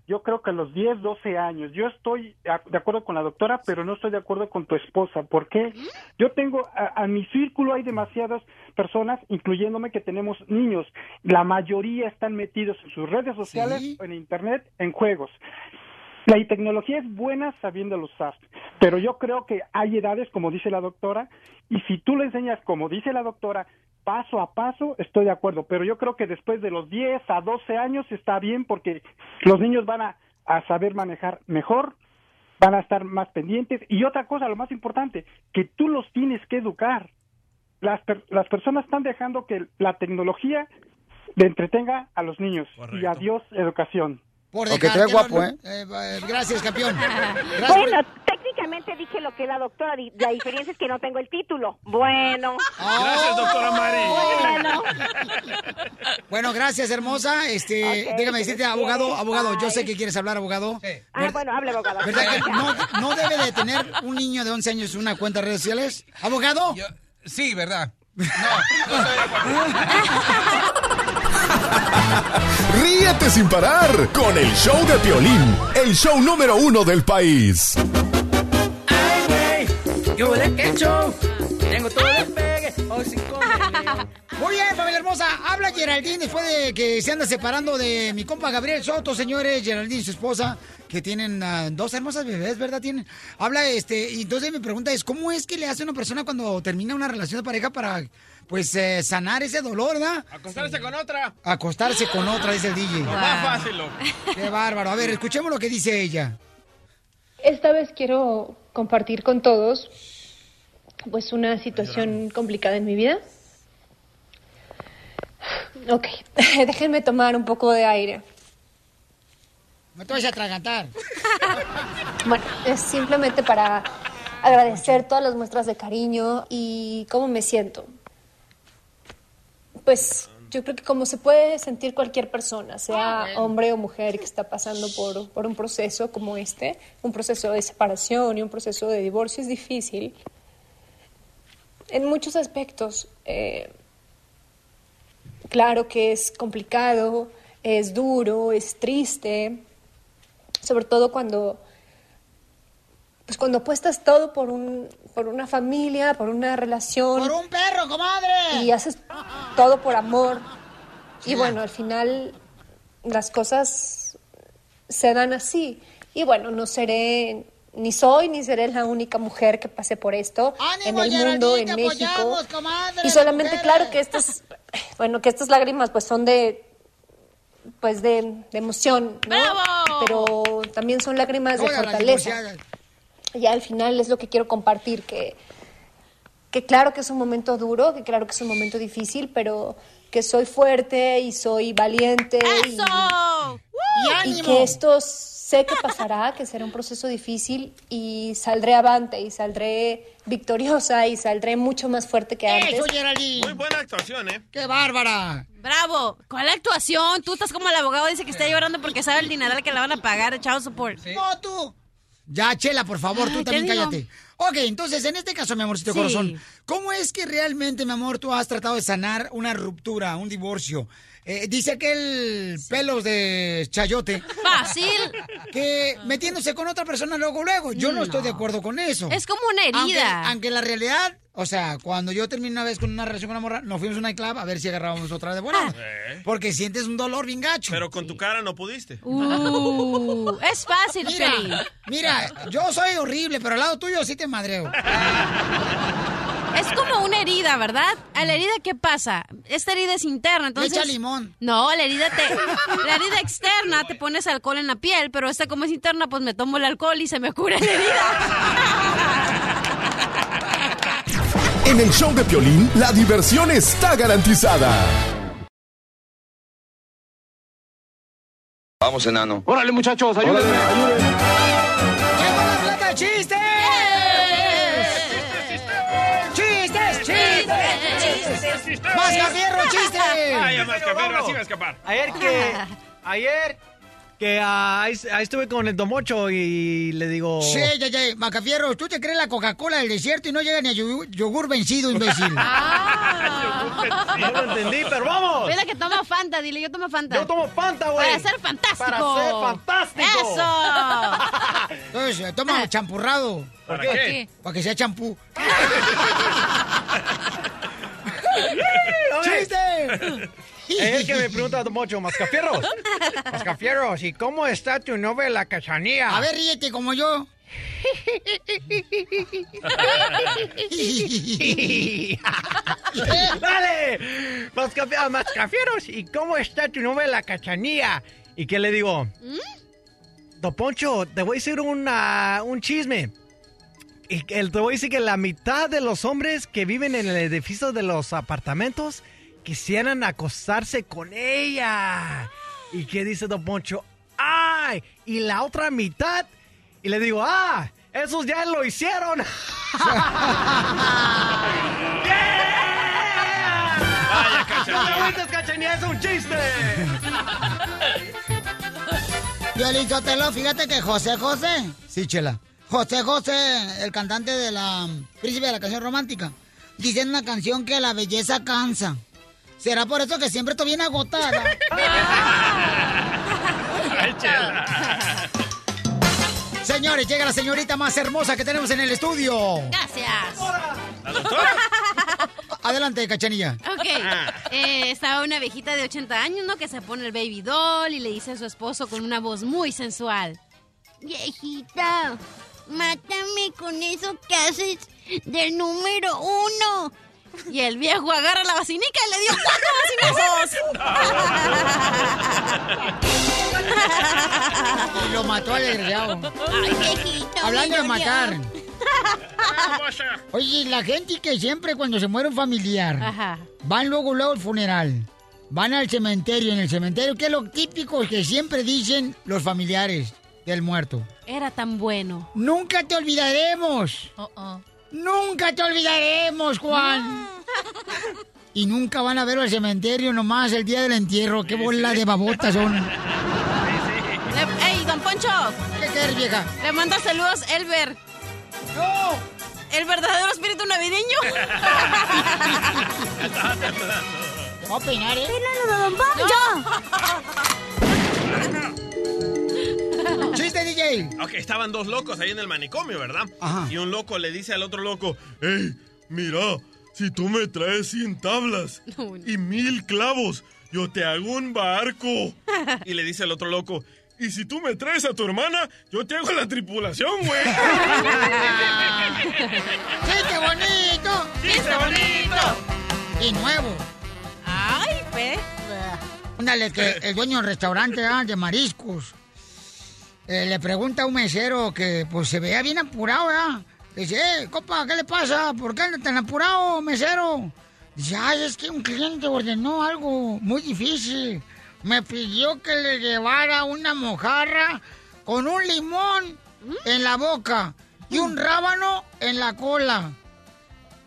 yo creo que a los 10, 12 años. Yo estoy de acuerdo con la doctora, pero no estoy de acuerdo con tu esposa. ¿Por qué? Yo tengo, a, a mi círculo hay demasiadas personas, incluyéndome, que tenemos niños. La mayoría están metidos en sus redes sociales, Sí. en internet, en juegos. La tecnología es buena sabiéndolo usar, pero yo creo que hay edades, como dice la doctora, y si tú le enseñas, como dice la doctora, paso a paso, estoy de acuerdo, pero yo creo que después de los 10 a 12 años está bien porque los niños van a, a saber manejar mejor, van a estar más pendientes, y otra cosa, lo más importante, que tú los tienes que educar. Las, per- las personas están dejando que la tecnología le entretenga a los niños, y adiós educación. Por Ok, te ves dejártelo, guapo, ¿eh? eh, Gracias, campeón. [LAUGHS] Gracias por- Bueno, técnicamente dije lo que la doctora, di- la diferencia es que no tengo el título. Bueno. Gracias, doctora Mari. Bueno. Bueno, gracias, hermosa. Este, Ok, déjame decirte, abogado, abogado, yo sé que quieres hablar, abogado. Ah, bueno, hable, abogado. ¿Verdad que no, no debe de tener un niño de 11 años una cuenta de redes sociales? ¿Abogado? Yo- sí, ¿verdad? No, no estoy de acuerdo. [LAUGHS] Ríete sin parar con el show de Piolín, el show número uno del país. Yo de quecho. Tengo todo el pegue, hoy sin comer. [LAUGHS] Muy bien, familia hermosa. Habla Geraldine después de que se anda separando de mi compa Gabriel Soto, señores. Geraldine y su esposa, que tienen ah, dos hermosas bebés, ¿verdad? Tienen. Habla, este, y entonces mi pregunta es, ¿cómo es que le hace una persona cuando termina una relación de pareja para, pues, eh, sanar ese dolor, ¿verdad? Acostarse con otra. Acostarse con otra, dice el DJ. Lo más fácil, loco. Qué bárbaro. A ver, escuchemos lo que dice ella. Esta vez quiero compartir con todos pues una situación complicada en mi vida. Ok, [LAUGHS] déjenme tomar un poco de aire. No te vayas a atragantar. [LAUGHS] Bueno, es simplemente para agradecer todas las muestras de cariño y cómo me siento. Pues yo creo que como se puede sentir cualquier persona, sea hombre o mujer que está pasando por, por un proceso como este, un proceso de separación y un proceso de divorcio, es difícil. En muchos aspectos, eh, claro que es complicado, es duro, es triste, sobre todo cuando pues cuando apuestas todo por un por una familia, por una relación Por un perro, comadre. y haces todo por amor Y bueno, al final las cosas se dan así. Y bueno, no seré, ni soy, ni seré la única mujer que pase por esto en el mundo, en México. Y solamente, claro que estas, [LAUGHS] bueno, que estas lágrimas pues son de, pues de, de emoción, ¿no? Pero también son lágrimas de fortaleza. Y al final es lo que quiero compartir, que, que claro que es un momento duro, que claro que es un momento difícil, pero que soy fuerte y soy valiente. Y, y que esto sé que pasará, que será un proceso difícil y saldré avante y saldré victoriosa y saldré mucho más fuerte que antes. Muy buena actuación, ¿eh? ¡Qué bárbara! Bravo. ¿Cuál actuación? Tú estás como el abogado dice que está llorando porque sabe el dineral que le van a pagar child support. No, tú. Ya, Chela, por favor, tú Ay, también te digo. Ok, entonces, en este caso, mi amorcito Sí. corazón, ¿cómo es que realmente, mi amor, tú has tratado de sanar una ruptura, un divorcio? Eh, dice que el pelos de chayote. Fácil. Que metiéndose con otra persona luego, luego. Yo no, estoy de acuerdo con eso. Es como una herida. Aunque, aunque la realidad, o sea, cuando yo terminé una vez con una relación con una morra, nos fuimos a un nightclub a ver si agarrábamos otra de buena. Eh. Porque sientes un dolor bien gacho. Pero con tu cara no pudiste. Uh, es fácil. Mira, mira, yo soy horrible, pero al lado tuyo sí te madreo. Es como una herida, ¿verdad? ¿A la herida qué pasa? Esta herida es interna, entonces... echa limón. No, la herida te... La herida externa te pones alcohol en la piel, pero esta como es interna, pues me tomo el alcohol y se me cura la herida. En el show de Piolín, la diversión está garantizada. Vamos, enano. Órale, muchachos, ayúdenme. ¡Plata de chistes! ¡Chistes, chistes! ¡Mascafierro, chistes! Vaya, Mascafierro, así va a escapar. Ayer que. Ayer que ah, ahí, ahí estuve con el Domocho y le digo. Sí, ya, ya, Macafierro, tú te crees la Coca-Cola del desierto y no llega ni a yogur, yogur vencido, imbécil. [LAUGHS] No lo entendí, pero vamos. Mira que toma Fanta, dile, yo tomo Fanta. Yo tomo Fanta, güey. Para ser fantástico. Para ser fantástico. Eso. [LAUGHS] Entonces, eh, toma champurrado. ¿Por qué? ¿Por qué? Para que sea champú. [LAUGHS] ¡Chiste! Es que me pregunta Domocho, Mascafierros. [LAUGHS] Mascafierros, ¿y cómo está tu novia la cachanía? A ver, ríete como yo. [LAUGHS] ¡Dale! Mascafi- Mascafieros, ¿y cómo está tu novia la cachanía? ¿Y qué le digo? Don Poncho, te voy a decir una- un chisme. Y que- te voy a decir que la mitad de los hombres que viven en el edificio de los apartamentos quisieran acostarse con ella. ¿Y qué dice Don Poncho? ¡Ay! Y la otra mitad. Y le digo, ¡ah! Esos ya lo hicieron. [LAUGHS] Vaya, ¡No te cachanía! ¡Es un chiste! Violín fíjate que José José. Sí, chela. José José, el cantante de la Príncipe de la canción romántica, dice en una canción que la belleza cansa. ¿Será por eso que siempre estoy bien agotada? Ay, chela. Señores, llega la señorita más hermosa que tenemos en el estudio. Gracias. ¿La doctora? Adelante, cachanilla. Ok, eh, estaba una viejita de 80 años, ¿no? Que se pone el baby doll y le dice a su esposo con una voz muy sensual. Viejita, mátame con eso que haces del número uno. Y el viejo agarra la vacinica y le dio cuatro vacinazos. [LAUGHS] Y lo mató al desgraciado. Ay, viejito. Hablando de matar. [LAUGHS] Oye, la gente que siempre cuando se muere un familiar, Ajá. van luego, luego al funeral, van al cementerio, en el cementerio, que es lo típico que siempre dicen los familiares del muerto. Era tan bueno. Nunca te olvidaremos. Nunca te olvidaremos, Juan. Y nunca van a verlo al cementerio nomás el día del entierro. Qué bola de babotas son. Le- ¡Ey, don Poncho! ¿Qué quieres, vieja? Le manda saludos, Elber. ¡No! ¿El verdadero espíritu navideño? [LAUGHS] [LAUGHS] Voy a peinar, ¿eh? don ¡Chiste, DJ! Ok, estaban dos locos ahí en el manicomio, ¿verdad? Ajá. Y un loco le dice al otro loco, ¡Ey, mira, si tú me traes 100 tablas y mil clavos, yo te hago un barco. [LAUGHS] Y le dice el otro loco, y si tú me traes a tu hermana, yo te hago la tripulación, güey. [LAUGHS] ¡Chiste bonito! ¡Chiste bonito! Y nuevo. Ay, pe. Ándale, que [LAUGHS] el dueño del restaurante ah, de mariscos eh, le pregunta a un mesero que pues se veía bien apurado, ¿verdad? Dice, eh, copa, ¿qué le pasa? ¿Por qué anda tan apurado, mesero? Dice, ay, es que un cliente ordenó algo muy difícil. Me pidió que le llevara una mojarra con un limón en la boca y un rábano en la cola.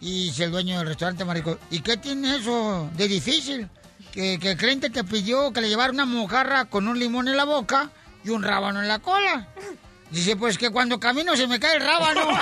Y dice el dueño del restaurante marico, ¿y qué tiene eso de difícil? Que, que el cliente te pidió que le llevara una mojarra con un limón en la boca y un rábano en la cola. Dice, pues que cuando camino se me cae el rábano. [LAUGHS]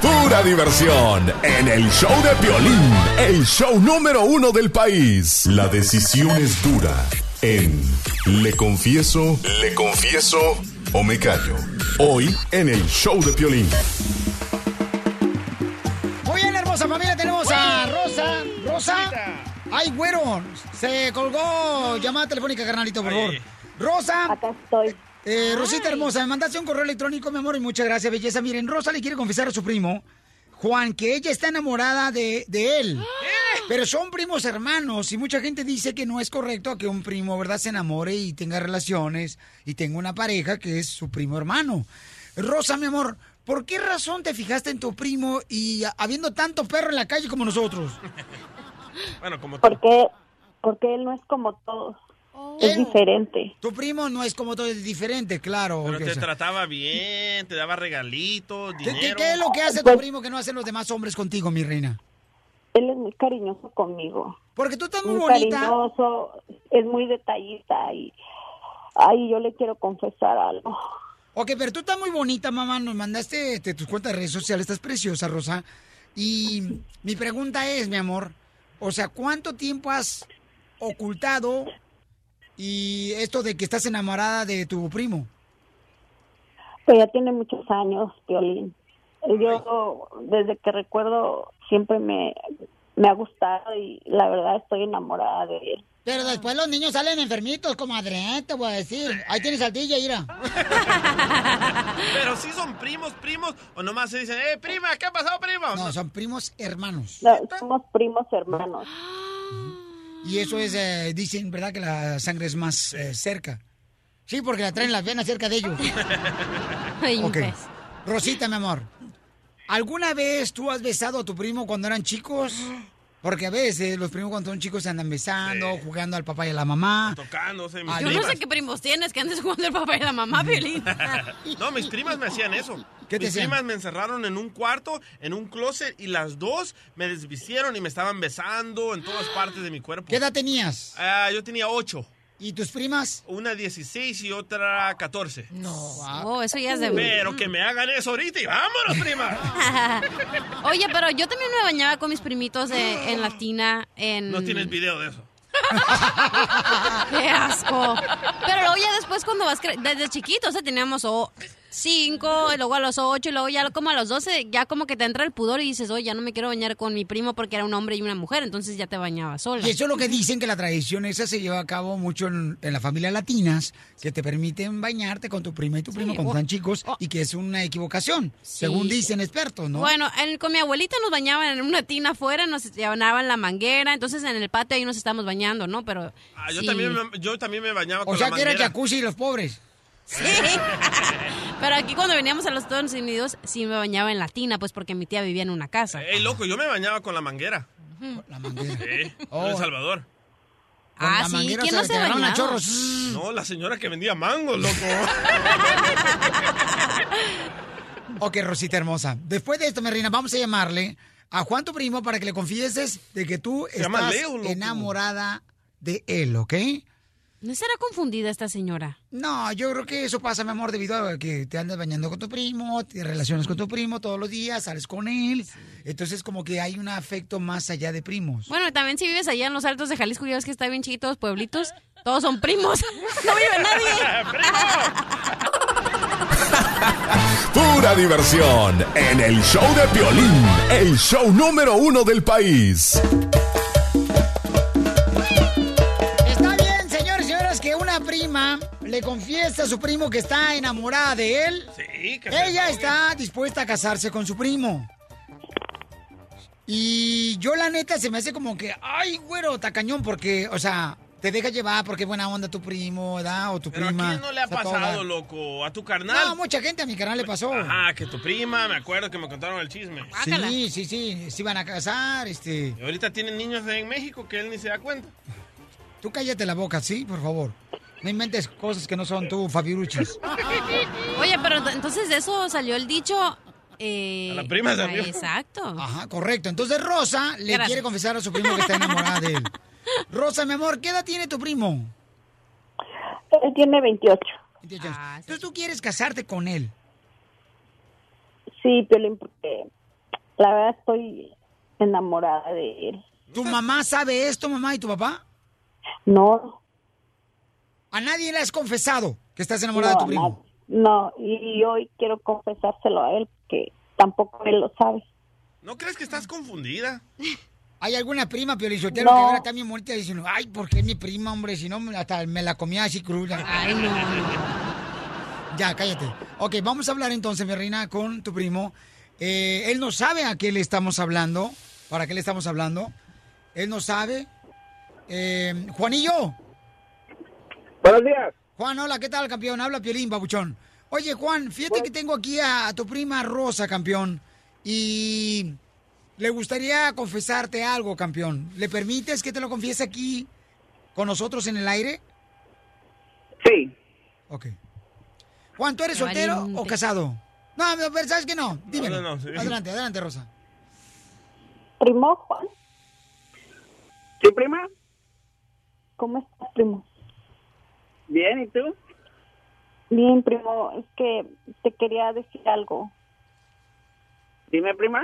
Pura diversión en el show de Piolín, el show número uno del país. La decisión es dura en Le Confieso, Le Confieso o Me Callo. Hoy en el show de Piolín. Muy bien, hermosa familia, tenemos a Rosa. Rosa. Ay, güero. Se colgó llamada telefónica, carnalito, por favor. Rosa. Acá estoy. Eh, Rosita hermosa, me mandaste un correo electrónico, mi amor, y muchas gracias, belleza. Miren, Rosa le quiere confesar a su primo, Juan, que ella está enamorada de, de él. [GASPS] [GASPS] Pero son primos hermanos y mucha gente dice que no es correcto que un primo, ¿verdad?, se enamore y tenga relaciones y tenga una pareja que es su primo hermano. Rosa, mi amor, ¿por qué razón te fijaste en tu primo y habiendo tanto perro en la calle como nosotros? [LAUGHS] Bueno, como tú. Porque, porque él no es como todos. Es diferente. Tu primo no es como todo, es diferente, claro. Pero te sea. trataba bien, te daba regalitos, ¿Qué, qué- dinero. qué es lo que hace tu primo que no hacen los demás hombres contigo, mi reina? Él es muy cariñoso conmigo. Porque tú estás muy muy bonita. cariñoso, es muy detallista y ay, yo le quiero confesar algo. Ok, pero tú estás muy bonita, mamá. Nos mandaste este, tus cuentas de redes sociales. Estás preciosa, Rosa. Y mi pregunta es, mi amor, o sea, ¿cuánto tiempo has ocultado y esto de que estás enamorada de tu primo? Pues ya tiene muchos años, Piolín. Yo desde que recuerdo siempre me, me ha gustado y la verdad estoy enamorada de él. Pero después los niños salen enfermitos, comadre, te voy a decir. Ahí tienes al DJ, mira. [LAUGHS] Pero sí son primos, primos, o nomás se dicen, eh, prima, ¿qué ha pasado, prima? No, son primos hermanos. No, somos primos hermanos. Y eso es, eh, dicen, ¿verdad? Que la sangre es más eh, cerca. Sí, porque la traen las venas cerca de ellos. [LAUGHS] Ok. Rosita, mi amor. ¿Alguna vez tú has besado a tu primo cuando eran chicos? Porque a veces los primos cuando son chicos se andan besando, jugando al papá y a la mamá. Tocándose. mis Yo no primas. sé qué primos tienes que andes jugando el papá y la mamá, [LAUGHS] Violín. [LAUGHS] No, mis primas me hacían eso. ¿Qué Mis primas me encerraron en un cuarto, en un closet, y las dos me desvistieron y me estaban besando en todas partes de mi cuerpo. ¿Qué edad tenías? Ah, yo tenía ocho. ¿Y tus primas? Una 16 y otra 14. No, oh, eso ya es de... Pero que me hagan eso ahorita y vámonos, prima. [LAUGHS] Oye, pero yo también me bañaba con mis primitos en la tina, en... No tienes video de eso. [LAUGHS] ¡Qué asco! Pero oye, después cuando vas... cre- Desde chiquitos o sea, teníamos o- 5, luego a los 8 y luego ya como a los 12 ya como que te entra el pudor y dices, oye, ya no me quiero bañar con mi primo porque era un hombre y una mujer, entonces ya te bañabas sola. Y eso es lo que dicen que la tradición esa se lleva a cabo mucho en, las familias latinas, que te permiten bañarte con tu prima y tu primo sí, cuando están chicos y que es una equivocación, según dicen expertos, ¿no? Bueno, en, con mi abuelita nos bañaban en una tina afuera, nos llenaban la manguera, entonces en el patio ahí nos estamos bañando, ¿no? Pero... Ah, yo, también, me, yo también me bañaba o con la manguera. O sea, que era jacuzzi y los pobres. Sí. [LAUGHS] Pero aquí cuando veníamos a los Estados Unidos sí me bañaba en la tina, pues porque mi tía vivía en una casa. Ey, loco, yo me bañaba con la manguera. La manguera. Sí, Oh. en El Salvador. Ah, la sí, ¿quién o no se te ha agarraron a bañado? chorros. No, la señora que vendía mangos, loco. [LAUGHS] Ok, Rosita hermosa. Después de esto, mi reina, vamos a llamarle a Juan, tu primo, para que le confieses de que tú estás Leo, enamorada de él, ¿ok? ¿No estará confundida esta señora? No, yo creo que eso pasa, mi amor, debido a que te andas bañando con tu primo, te relacionas con tu primo todos los días, sales con él. Entonces, como que hay un afecto más allá de primos. Bueno, y también si vives allá en los altos de Jalisco, ya ves que está bien chiquitos, pueblitos, Todos son primos. [LAUGHS] No vive nadie. [LAUGHS] Pura diversión en el show de Piolín, el show número uno del país. Le confiesa a su primo que está enamorada de él. Sí, que Ella está dispuesta a casarse con su primo. Y yo la neta se me hace como que, ay, güero, tacañón, porque, o sea, te deja llevar porque es buena onda tu primo, ¿verdad? O tu Pero prima. ¿a quién no le ha toda- pasado, loco? ¿A tu carnal? No, mucha gente a mi canal le pasó. Ajá, que tu prima, me acuerdo que me contaron el chisme. Sí, sí, sí, se iban a casar, este... Y ahorita tienen niños en México que él ni se da cuenta. Tú cállate la boca, ¿sí? Por favor. No inventes cosas que no son tú, Fabiruchis. [LAUGHS] Oye, pero ent- entonces de eso salió el dicho. Eh, A la prima ah, salió. Exacto. Ajá, correcto. Entonces Rosa le Gracias. quiere confesar a su primo que está enamorada de él. [LAUGHS] Rosa, mi amor, ¿qué edad tiene tu primo? Él tiene 28. 28 años. Entonces tú quieres casarte con él. Sí, Piolín, porque la verdad estoy enamorada de él. ¿Tu mamá sabe esto, mamá, y tu papá? No. ¿A nadie le has confesado que estás enamorada no, de tu primo? No, y hoy quiero confesárselo a él, que tampoco él lo sabe. ¿No crees que estás confundida? ¿Hay alguna prima, Piolizotero, No. que ahora bien bonita diciendo, ay, ¿por qué mi prima, hombre? Si no, hasta me la comía así cruda. Ay, no. Ya, cállate. Ok, vamos a hablar entonces, mi reina, con tu primo. Eh, él no sabe a qué le estamos hablando, para qué le estamos hablando. Él no sabe. Eh, Juanillo. Buenos días. Juan, hola, ¿qué tal, campeón? Habla Piolín, babuchón. Oye, Juan, fíjate que tengo aquí a, a tu prima Rosa, campeón, y le gustaría confesarte algo, campeón. ¿Le permites que te lo confiese aquí con nosotros en el aire? Sí. Ok. Juan, ¿tú eres Qué soltero valiente. o casado? No, no, pero ¿sabes que no? Dímelo. no, no, sí. Adelante, adelante, Rosa. ¿Primo, Juan? ¿Sí, prima? ¿Cómo estás, primo? Bien, ¿y tú? Bien, primo, es que te quería decir algo. Dime, prima.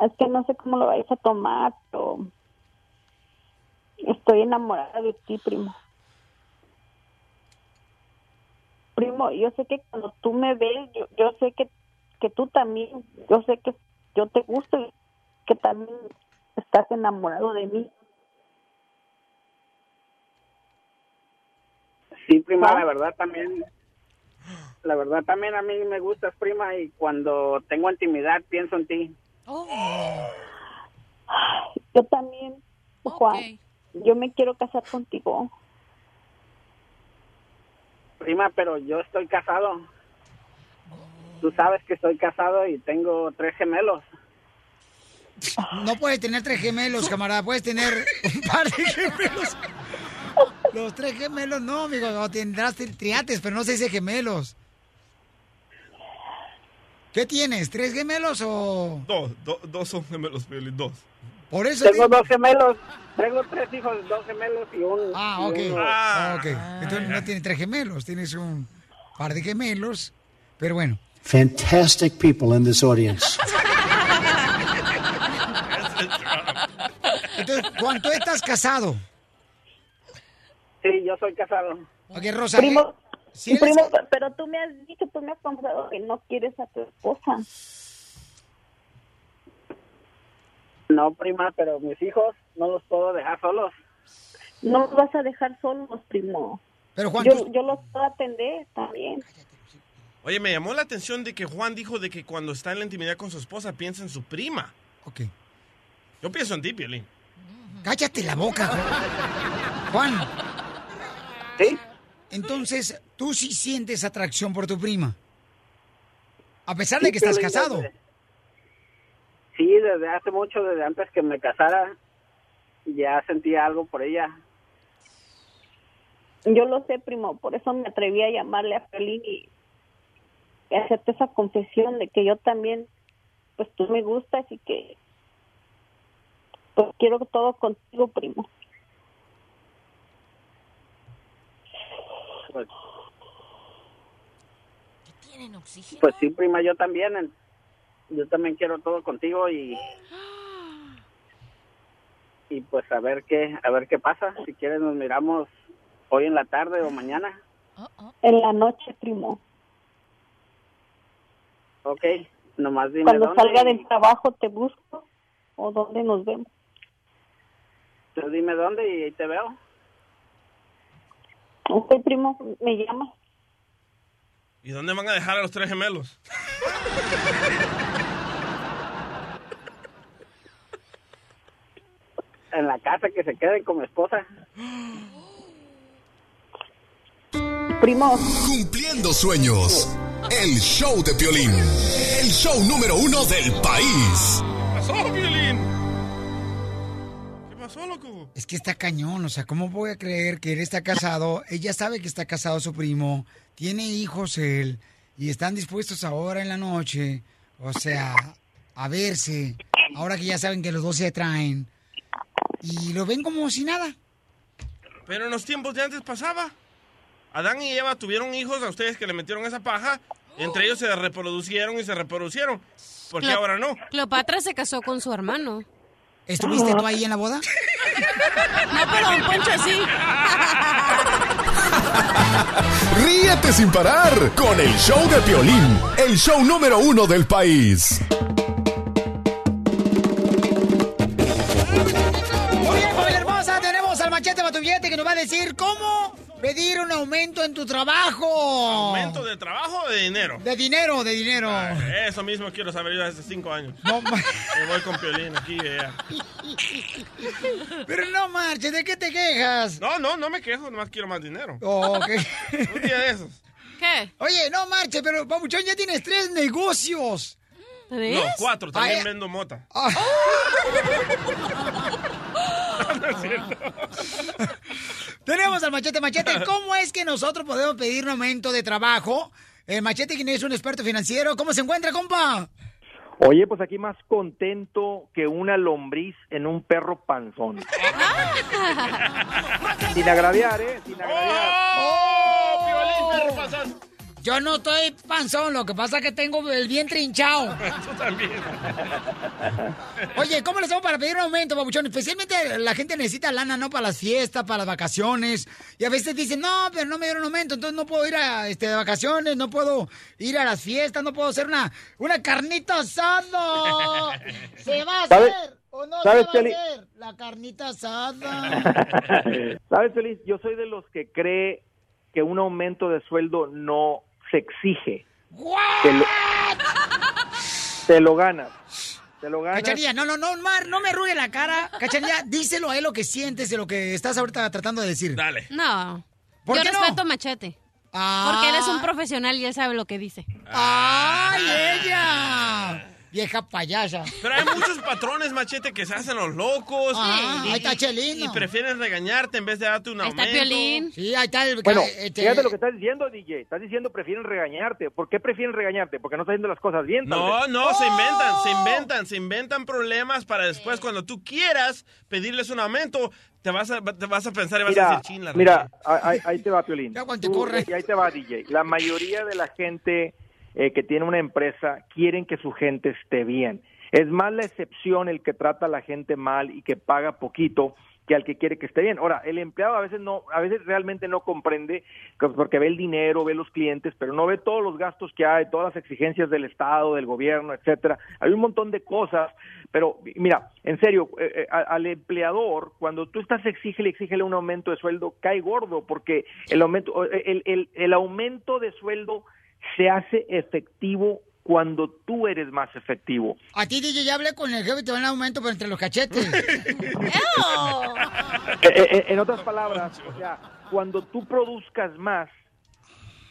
Es que no sé cómo lo vais a tomar, pero estoy enamorada de ti, primo. Primo, yo sé que cuando tú me ves, yo, yo sé que, que tú también, yo sé que yo te gusto y que también estás enamorado de mí. Sí, prima, ¿Ah? la verdad también. La verdad también a mí me gustas, prima, y cuando tengo intimidad pienso en ti. Yo también, Juan, yo me quiero casar contigo. Prima, pero yo estoy casado. Tú sabes que estoy casado y tengo tres gemelos. No puedes tener tres gemelos, camarada. Puedes tener un par de gemelos. Los tres gemelos no, amigo. O tendrás tri- triates, pero no se dice gemelos. ¿Qué tienes? ¿Tres gemelos o...? Dos, do- dos son gemelos, Piolín, dos. Por eso... Tengo te- dos gemelos. Tengo tres hijos, dos gemelos y un. Ah, y ok. uno- Ah, ok. Entonces no tienes tres gemelos, tienes un par de gemelos. Pero bueno. Fantastic people in this audience. [LAUGHS] Entonces, Juan, tú estás casado. Sí, yo soy casado. Ok, Rosa. Primo, eres- primo, pero tú me has dicho, tú me has confesado que no quieres a tu esposa. No, prima, pero mis hijos no los puedo dejar solos. No los vas a dejar solos, primo. Pero Juan, yo, tú- yo los puedo atender también. Oye, me llamó la atención de que Juan dijo de que cuando está en la intimidad con su esposa piensa en su prima. Ok. Yo pienso en ti, Piolín. Cállate la boca, Juan. ¿Sí? Entonces, tú sí sientes atracción por tu prima. A pesar de que estás casado. desde- Sí, desde hace mucho, desde antes que me casara, ya sentía algo por ella. Yo lo sé, primo, por eso me atreví a llamarle a Felín y y hacerte esa confesión de que yo también, pues tú me gustas y que pues quiero todo contigo, primo. Pues, ¿Tienen oxígeno? pues sí, prima, yo también. en- Yo también quiero todo contigo y y pues a ver qué, a ver qué pasa. Si quieres nos miramos hoy en la tarde o mañana. En la noche, primo. Ok, nomás dime Cuando dónde. salga y- del trabajo te busco o dónde nos vemos. Tú dime dónde y ahí te veo. Ok, primo, me llamas. ¿Y dónde van a dejar a los tres gemelos? En la casa que se queden con mi esposa. Primo. Cumpliendo sueños. El show de Piolín. El show número uno del país. ¿Qué pasó, Violín? ¿Qué pasó, loco? Es que está cañón, o sea, ¿cómo voy a creer que él está casado? [LAUGHS] Ella sabe que está casado su primo, tiene hijos él, y están dispuestos ahora en la noche, o sea, a verse, ahora que ya saben que los dos se atraen, y lo ven como si nada. Pero en los tiempos de antes pasaba. Adán y Eva tuvieron hijos a ustedes que le metieron esa paja. y entre ellos se reproducieron y se reproducieron. ¿Por qué ahora no? Cleopatra se casó con su hermano. ¿Estuviste tú ahí en la boda? [LAUGHS] No, pero Don Poncho sí. [LAUGHS] Ríete sin parar con el show de Piolín. El show número uno del país. Muy bien, familia hermosa, tenemos al machete Batubillete que nos va a decir cómo pedir un aumento en tu trabajo. ¿Aumento de trabajo o de dinero? De dinero, de dinero. Ah, eso mismo quiero saber yo hace cinco años. No, [LAUGHS] Me voy con Piolín aquí y allá. Pero no marches, ¿de qué te quejas? No, no, no me quejo, nomás quiero más dinero. Oh, ok. [LAUGHS] Un día de esos. ¿Qué? Oye, no marches, pero Pabuchón ya tienes tres negocios. No, cuatro, también Ay, vendo mota. [LAUGHS] ah. No es cierto. Tenemos al Machete Machete. [LAUGHS] ¿Cómo es que nosotros podemos pedir un aumento de trabajo? El Machete, quien es un experto financiero. ¿Cómo se encuentra, compa? Oye, pues aquí más contento que una lombriz en un perro panzón. [LAUGHS] Sin agraviar, ¿eh? Sin agraviar. ¡Oh! Piolín, perro panzón! Yo no estoy panzón, lo que pasa es que tengo el vientre hinchado. [LAUGHS] Tú también. Oye, ¿cómo le hacemos para pedir un aumento, babuchón? Especialmente la gente necesita lana, ¿no? Para las fiestas, para las vacaciones. Y a veces dicen, no, pero no me dieron aumento, entonces no puedo ir a este, de vacaciones, no puedo ir a las fiestas, no puedo hacer una, una carnita asada. [LAUGHS] ¿Se va a ¿Sabe- hacer o no se sabes, va a hacer la carnita asada? [LAUGHS] ¿Sabes, Feliz? Yo soy de los que cree que un aumento de sueldo no se exige. Te lo, te lo ganas. Te lo ganas. Cachanilla, no, no, no, Mar, no me arrugue la cara. Cachanilla, díselo a él lo que sientes de lo que estás ahorita tratando de decir. Dale. No. ¿Por Yo qué no? respeto a Machete. Ah. Porque él es un profesional y él sabe lo que dice. ¡Ay, ella! Vieja payasa. Pero hay muchos patrones, machete, que se hacen los locos. Ah, y, ahí está Chelino. Y prefieren regañarte en vez de darte un aumento. Sí, ahí está el... Bueno, este- fíjate lo que estás diciendo, DJ. Estás diciendo prefieren regañarte. ¿Por qué prefieren regañarte? Porque no estás haciendo las cosas bien. No, vez. no, se inventan, se inventan, se inventan problemas para después, cuando tú quieras pedirles un aumento, te vas a, te vas a pensar y vas a Mira, decir, chin, la mira, ahí, ahí te va, Piolín. Ya cuando te Tú- corre. Y ahí te va, DJ. La mayoría de la gente eh, que tiene una empresa quieren que su gente esté bien. Es más la excepción el que trata a la gente mal y que paga poquito que al que quiere que esté bien. Ahora, el empleado a veces no, a veces realmente no comprende que- porque ve el dinero, ve los clientes, pero no ve todos los gastos que hay, todas las exigencias del Estado, del gobierno, etcétera. Hay un montón de cosas, pero mira, en serio, eh, eh, al empleador, cuando tú estás exígele, exígele un aumento de sueldo, cae gordo, porque el aumento, el, el, el aumento de sueldo se hace efectivo cuando tú eres más efectivo. A ti, DJ, ya hablé con el jefe y te van a dar aumento, pero entre los cachetes. [LAUGHS] Eh, eh, en otras palabras, o sea, cuando tú produzcas más,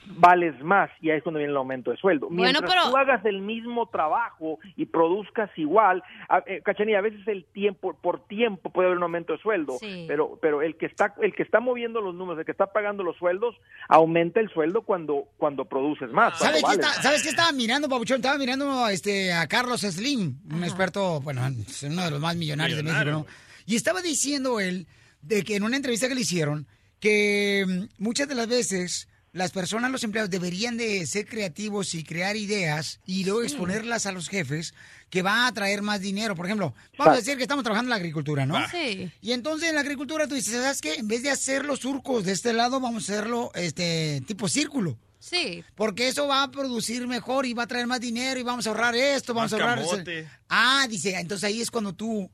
vales más y ahí es cuando viene el aumento de sueldo. Bueno, Mientras pero- tú hagas el mismo trabajo y produzcas igual, a, eh, Cachanilla, a veces el tiempo por tiempo puede haber un aumento de sueldo, Sí. pero pero el que está el que está moviendo los números, el que está pagando los sueldos, aumenta el sueldo cuando cuando produces más. ¿Sabes qué, está- ¿Sabes qué estaba mirando, Pabuchón? Estaba mirando este, a Carlos Slim, un experto, bueno, es uno de los más millonarios de México, ¿no? Y estaba diciendo él, de que en una entrevista que le hicieron, que mm, muchas de las veces las personas, los empleados, deberían de ser creativos y crear ideas y luego exponerlas a los jefes que va a traer más dinero. Por ejemplo, vamos a decir que estamos trabajando en la agricultura, ¿no? Sí. Y entonces en la agricultura tú dices, ¿sabes qué? En vez de hacer los surcos de este lado, vamos a hacerlo este tipo círculo. Sí. Porque eso va a producir mejor y va a traer más dinero y vamos a ahorrar esto, vamos Más a ahorrar... camote. Ah, dice, entonces ahí es cuando tú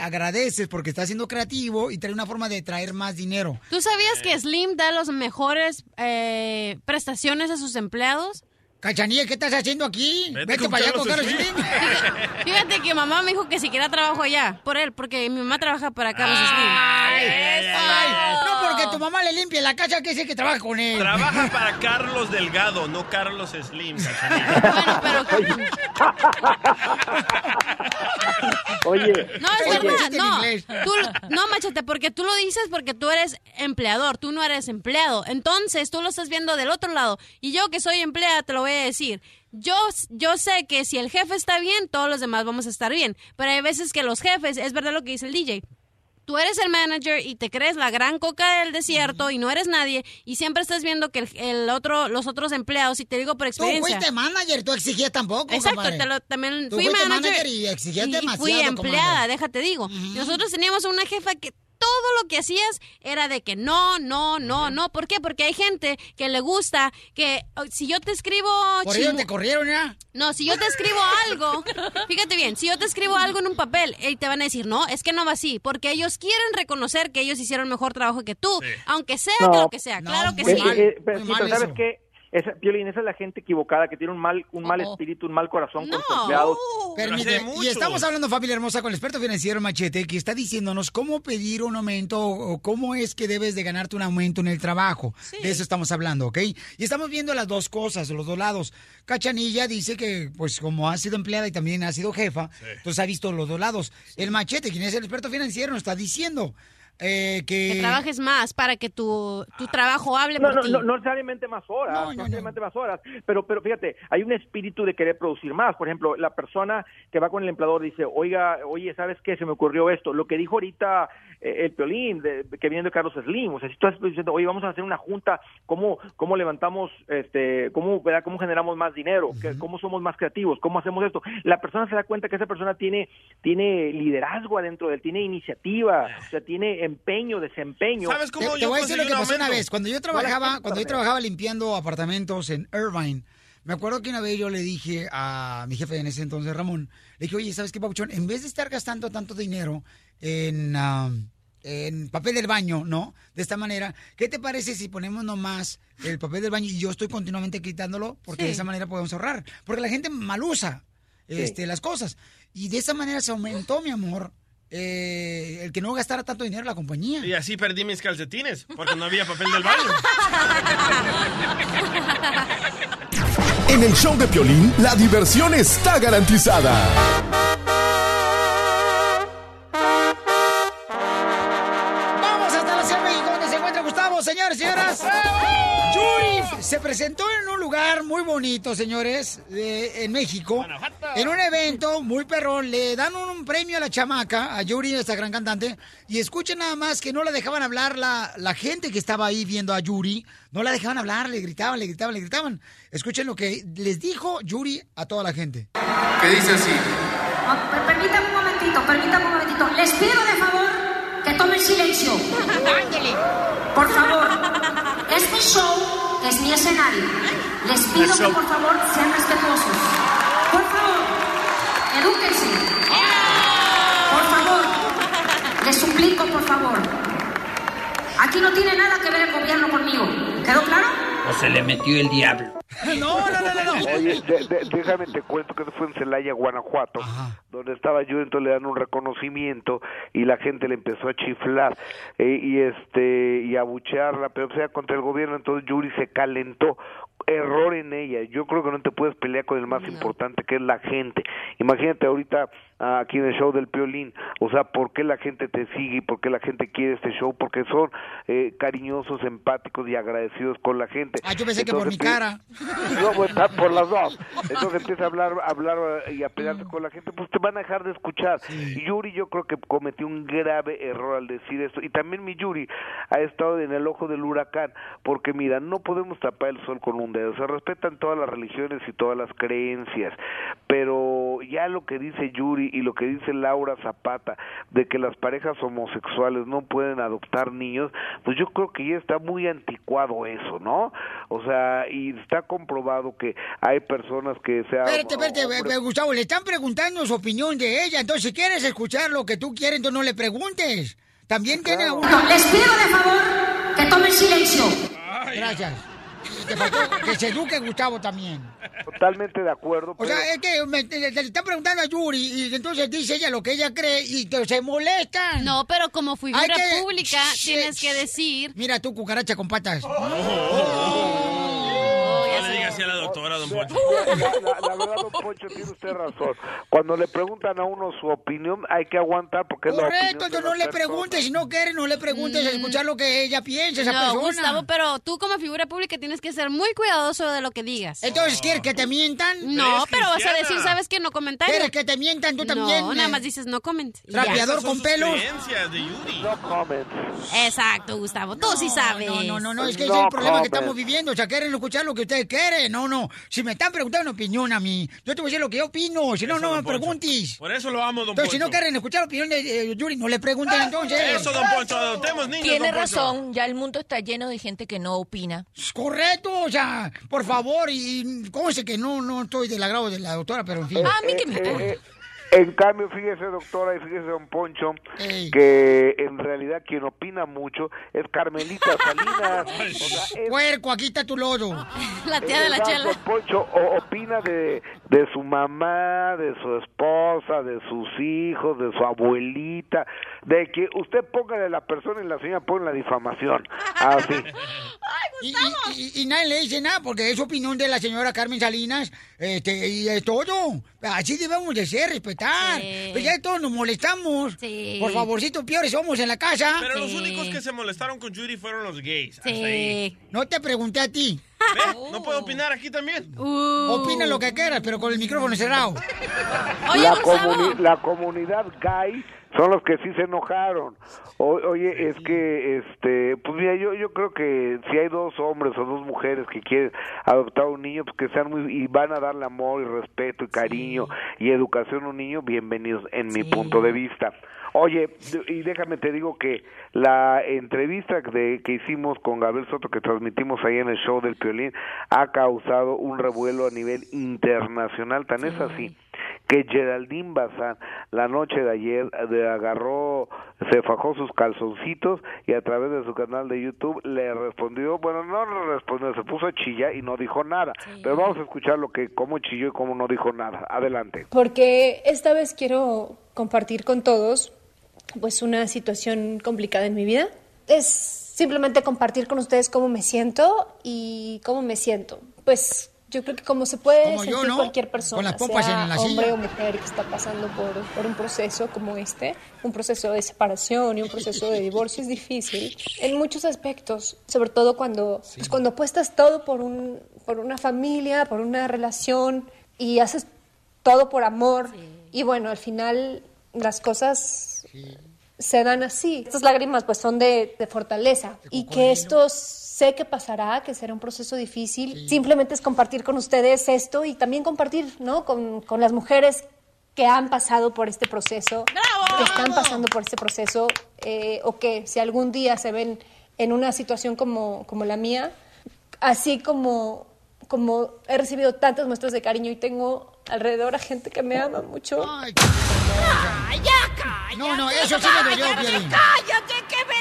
agradeces porque estás siendo creativo y trae una forma de traer más dinero. ¿Tú sabías que Slim da las mejores eh, prestaciones a sus empleados? Cachanilla, ¿qué estás haciendo aquí? Vete Vete, con para allá con Carlos Slim. Slim. [LAUGHS] Fíjate que mamá me dijo que si quiera trabajo allá, por él, porque mi mamá trabaja para Carlos Ay, Slim. ay, no porque tu mamá le limpie la casa, que dice que trabaja con él. Trabaja para Carlos Delgado, no Carlos Slim. cachanilla. Oye. No, es verdad, no. Tú, no, machete, porque tú lo dices porque tú eres empleador, tú no eres empleado. Entonces, tú lo estás viendo del otro lado. Y yo que soy empleada, te lo voy a decir. Yo, yo sé que si el jefe está bien, todos los demás vamos a estar bien. Pero hay veces que los jefes, es verdad lo que dice el DJ, tú eres el manager y te crees la gran coca del desierto y no eres nadie y siempre estás viendo que el, el otro, los otros empleados, y te digo por Tú experiencia. fuiste manager, tú exigías tampoco, Exacto, te lo- también Tú fui fuiste manager, manager y exigías y demasiado, fui empleada, déjate digo. Nosotros teníamos una jefa que todo lo que hacías era de que no, no, no, no. ¿Por qué? Porque hay gente que le gusta que oh, si yo te escribo... Por ello te corrieron ya. No, si yo te escribo algo, [LAUGHS] fíjate bien, si yo te escribo algo en un papel, y te van a decir, no, es que no va así, porque ellos quieren reconocer que ellos hicieron mejor trabajo que tú, aunque sea que lo que sea, claro que Eh, sí. eh, eh, pero, sí, pero ¿sabes qué? Esa, Piolín, esa es la gente equivocada que tiene un mal, un mal espíritu, un mal corazón con sus empleados. Permite, y estamos hablando, familia hermosa, con el experto financiero Machete, que está diciéndonos cómo pedir un aumento o cómo es que debes de ganarte un aumento en el trabajo. De eso estamos hablando, ¿ok? Y estamos viendo las dos cosas, los dos lados. Cachanilla dice que, pues, como ha sido empleada y también ha sido jefa, entonces ha visto los dos lados. El Machete, quien es el experto financiero, nos está diciendo eh, que... Que trabajes más para que tu, tu trabajo hable No, por no, ti. no, no necesariamente más horas, no, necesariamente más horas, pero, pero fíjate, hay un espíritu de querer producir más. Por ejemplo, la persona que va con el empleador dice, oiga, oye, ¿sabes qué? Se me ocurrió esto. Lo que dijo ahorita eh, el Piolín, de- que viene de Carlos Slim, o sea, si tú estás diciendo, oye, vamos a hacer una junta, ¿cómo, cómo levantamos, este, cómo, ¿verdad? cómo generamos más dinero? ¿Qué- ¿Cómo somos más creativos? ¿Cómo hacemos esto? La persona se da cuenta que esa persona tiene, tiene liderazgo adentro de él, tiene iniciativa, o sea, tiene empeño, desempeño. Te, te voy a decir lo que pasó una vez. Cuando yo trabajaba, cuando yo trabajaba limpiando apartamentos en Irvine, me acuerdo que una vez yo le dije a mi jefe en ese entonces, Ramón, le dije, oye, ¿sabes qué, Pabuchón? En vez de estar gastando tanto dinero en, en papel del baño, ¿no? De esta manera, ¿qué te parece si ponemos nomás el papel del baño y yo estoy continuamente quitándolo? Porque de esa manera podemos ahorrar. Porque la gente mal usa Sí. este, las cosas. Y de esa manera se aumentó, mi amor, eh, el que no gastara tanto dinero la compañía. Y así perdí mis calcetines, porque no había papel del baño. En el show de Piolín, la diversión está garantizada. Señores y señoras. Yuri se presentó en un lugar muy bonito, señores, de- en México. En un evento muy perrón. Le dan un, premio a la chamaca, a Yuri, esta gran cantante. Y escuchen nada más que no la dejaban hablar la, la gente que estaba ahí viendo a Yuri. No la dejaban hablar, le gritaban, le gritaban, le gritaban. Escuchen lo que les dijo Yuri a toda la gente. ¿Qué dice así? Ah, per- Permítame un momentito, permítame un momentito. Les pido de favor que tomen silencio. [LAUGHS] Por favor. Es mi show, es mi escenario. Les pido que por favor sean respetuosos. Por favor, edúquense. Por favor, les suplico, por favor. Aquí no tiene nada que ver el gobierno conmigo. ¿Quedó claro? O se le metió el diablo. [LAUGHS] No, no, no, no. Oye, de- de- déjame te cuento que eso fue en Celaya, Guanajuato, donde estaba yo, entonces le dan un reconocimiento y la gente le empezó a chiflar eh, y este y a abuchearla, pero o sea contra el gobierno, entonces Yuri se calentó. Error en ella. Yo creo que no te puedes pelear con el más importante que es la gente. Imagínate ahorita ah, aquí en el show del Piolín. O sea, ¿por qué la gente te sigue y por qué la gente quiere este show? Porque son eh, cariñosos, empáticos y agradecidos con la gente. Ah, yo pensé que por mi Entonces, cara. no, pues, por las dos. Entonces empieza a hablar, a hablar eh, y a pelearte con la gente, pues te van a dejar de escuchar. Y Yuri yo creo que cometió un grave error al decir esto. Y también mi Yuri ha estado en el ojo del huracán, porque mira, no podemos tapar el sol con un dedo. Se respetan todas las religiones y todas las creencias, pero ya lo que dice Yuri y lo que dice Laura Zapata de que las parejas homosexuales no pueden adoptar niños, pues yo creo que ya está muy anticuado eso, ¿no? O sea, y está comprobado que hay personas que se Espérate, espérate, eh, Gustavo, le están preguntando su opinión de ella. Entonces, si quieres escuchar lo que tú quieres, entonces no le preguntes. También tiene un... Les pido de favor que tomen silencio. Gracias. Te faltó que se eduque Gustavo también. Totalmente de acuerdo. O sea, es que me, le, le están preguntando a Yuri y entonces dice ella lo que ella cree y te- se molestan. No, pero como figura que- pública tienes que decir... Mira tú, cucaracha con patas. No le diga así a la doctora, don Poncho. La, [LAUGHS] la- la verdad, don Poncho, tiene usted razón. Cuando le preguntan a uno su opinión, hay que aguantar porque es la Correcto, opinión no le preguntes, si no quieres, no le preguntes escuchar lo que ella piensa, esa no, persona. Gustavo, pero tú como figura pública tienes que ser muy cuidadoso de lo que digas. Entonces, ¿quieres que te mientan? No, pero vas a decir, ¿sabes qué? No comentario. ¿Quieres que te mientan tú también? No, eh? nada más dices no ya. Rapeador con pelos. de Yuri. No comment. Exacto, Gustavo, tú sí sabes. No, no, no, no, es que ese es el problema que estamos viviendo. O sea, quieren escuchar lo que ustedes quieren. No, no. Si me están preguntando una opinión a mí, yo te voy a decir lo que yo opino. Si no, Eso, no me Poncho. preguntes. Por eso lo amo, don Entonces, si no quieren escuchar la opinión de eh, Yuri, no le pregunten entonces. Eso, don Poncho, adoptemos niños, Tiene don Poncho. razón, ya el mundo está lleno de gente que no opina. Correcto, o sea, por favor, y cómo sé que no, no estoy del agrado de la doctora, pero en fin. Ah, a mí que me importa. En cambio, fíjese, doctora, y fíjese, don Poncho, que en realidad quien opina mucho es Carmelita [LAUGHS] Salinas. O sea, es- Puerco, aquí está tu lodo. La tía de la ¿verdad, chela. don Poncho o- opina de, de su mamá, de su esposa, de sus hijos, de su abuelita, de que usted ponga de la persona y la señora pone la difamación. Así. [LAUGHS] Y, y- y- y nadie le dice nada porque es opinión de la señora Carmen Salinas este, y es todo. Así debemos de ser, respetar. Sí. Pues ya todos nos molestamos. Sí. Por favorcito, peores somos en la casa. Pero los únicos que se molestaron con Yuri fueron los gays. Hasta ahí. No te pregunté a ti. ¿Ve? ¿No puedo opinar aquí también? Uh. Opina lo que quieras, pero con el micrófono cerrado. la, comuni- la comunidad gay son los que sí se enojaron. O- oye, es que, este, pues mira, yo, yo creo que si hay dos hombres o dos mujeres que quieren adoptar un niño, pues que sean muy, y van a darle amor y respeto y cariño y educación a un niño, bienvenidos en mi punto de vista. Oye, y déjame te digo que la entrevista de, que hicimos con Gabriel Soto, que transmitimos ahí en el show del Piolín, ha causado un revuelo a nivel internacional, tan es así que Geraldine Bazán la noche de ayer agarró, se fajó sus calzoncitos y a través de su canal de YouTube le respondió, bueno, no le respondió, se puso a chillar y no dijo nada. Pero vamos a escuchar lo que, cómo chilló y cómo no dijo nada. Adelante. porque esta vez quiero compartir con todos pues una situación complicada en mi vida. Es simplemente compartir con ustedes cómo me siento y cómo me siento. Pues yo creo que como se puede Como yo, sentir ¿no? cualquier persona, Con las pompas sea en la hombre silla. o mujer que está pasando por, por un proceso como este, un proceso de separación y un proceso de divorcio es difícil en muchos aspectos, sobre todo cuando, pues, cuando apuestas todo por, un, por una familia, por una relación y haces todo por amor y bueno, al final las cosas se dan así. Estas lágrimas pues son de, de fortaleza y que esto sé que pasará, que será un proceso difícil. Simplemente es compartir con ustedes esto y también compartir ¿no? con, con las mujeres que han pasado por este proceso, que están pasando por este proceso eh, o que si algún día se ven en una situación como, como la mía, así como, como he recibido tantas muestras de cariño y tengo alrededor a gente que me ama mucho. ¡Calla, No, no, eso sí me dolió, Piolín. ¡Cállate que me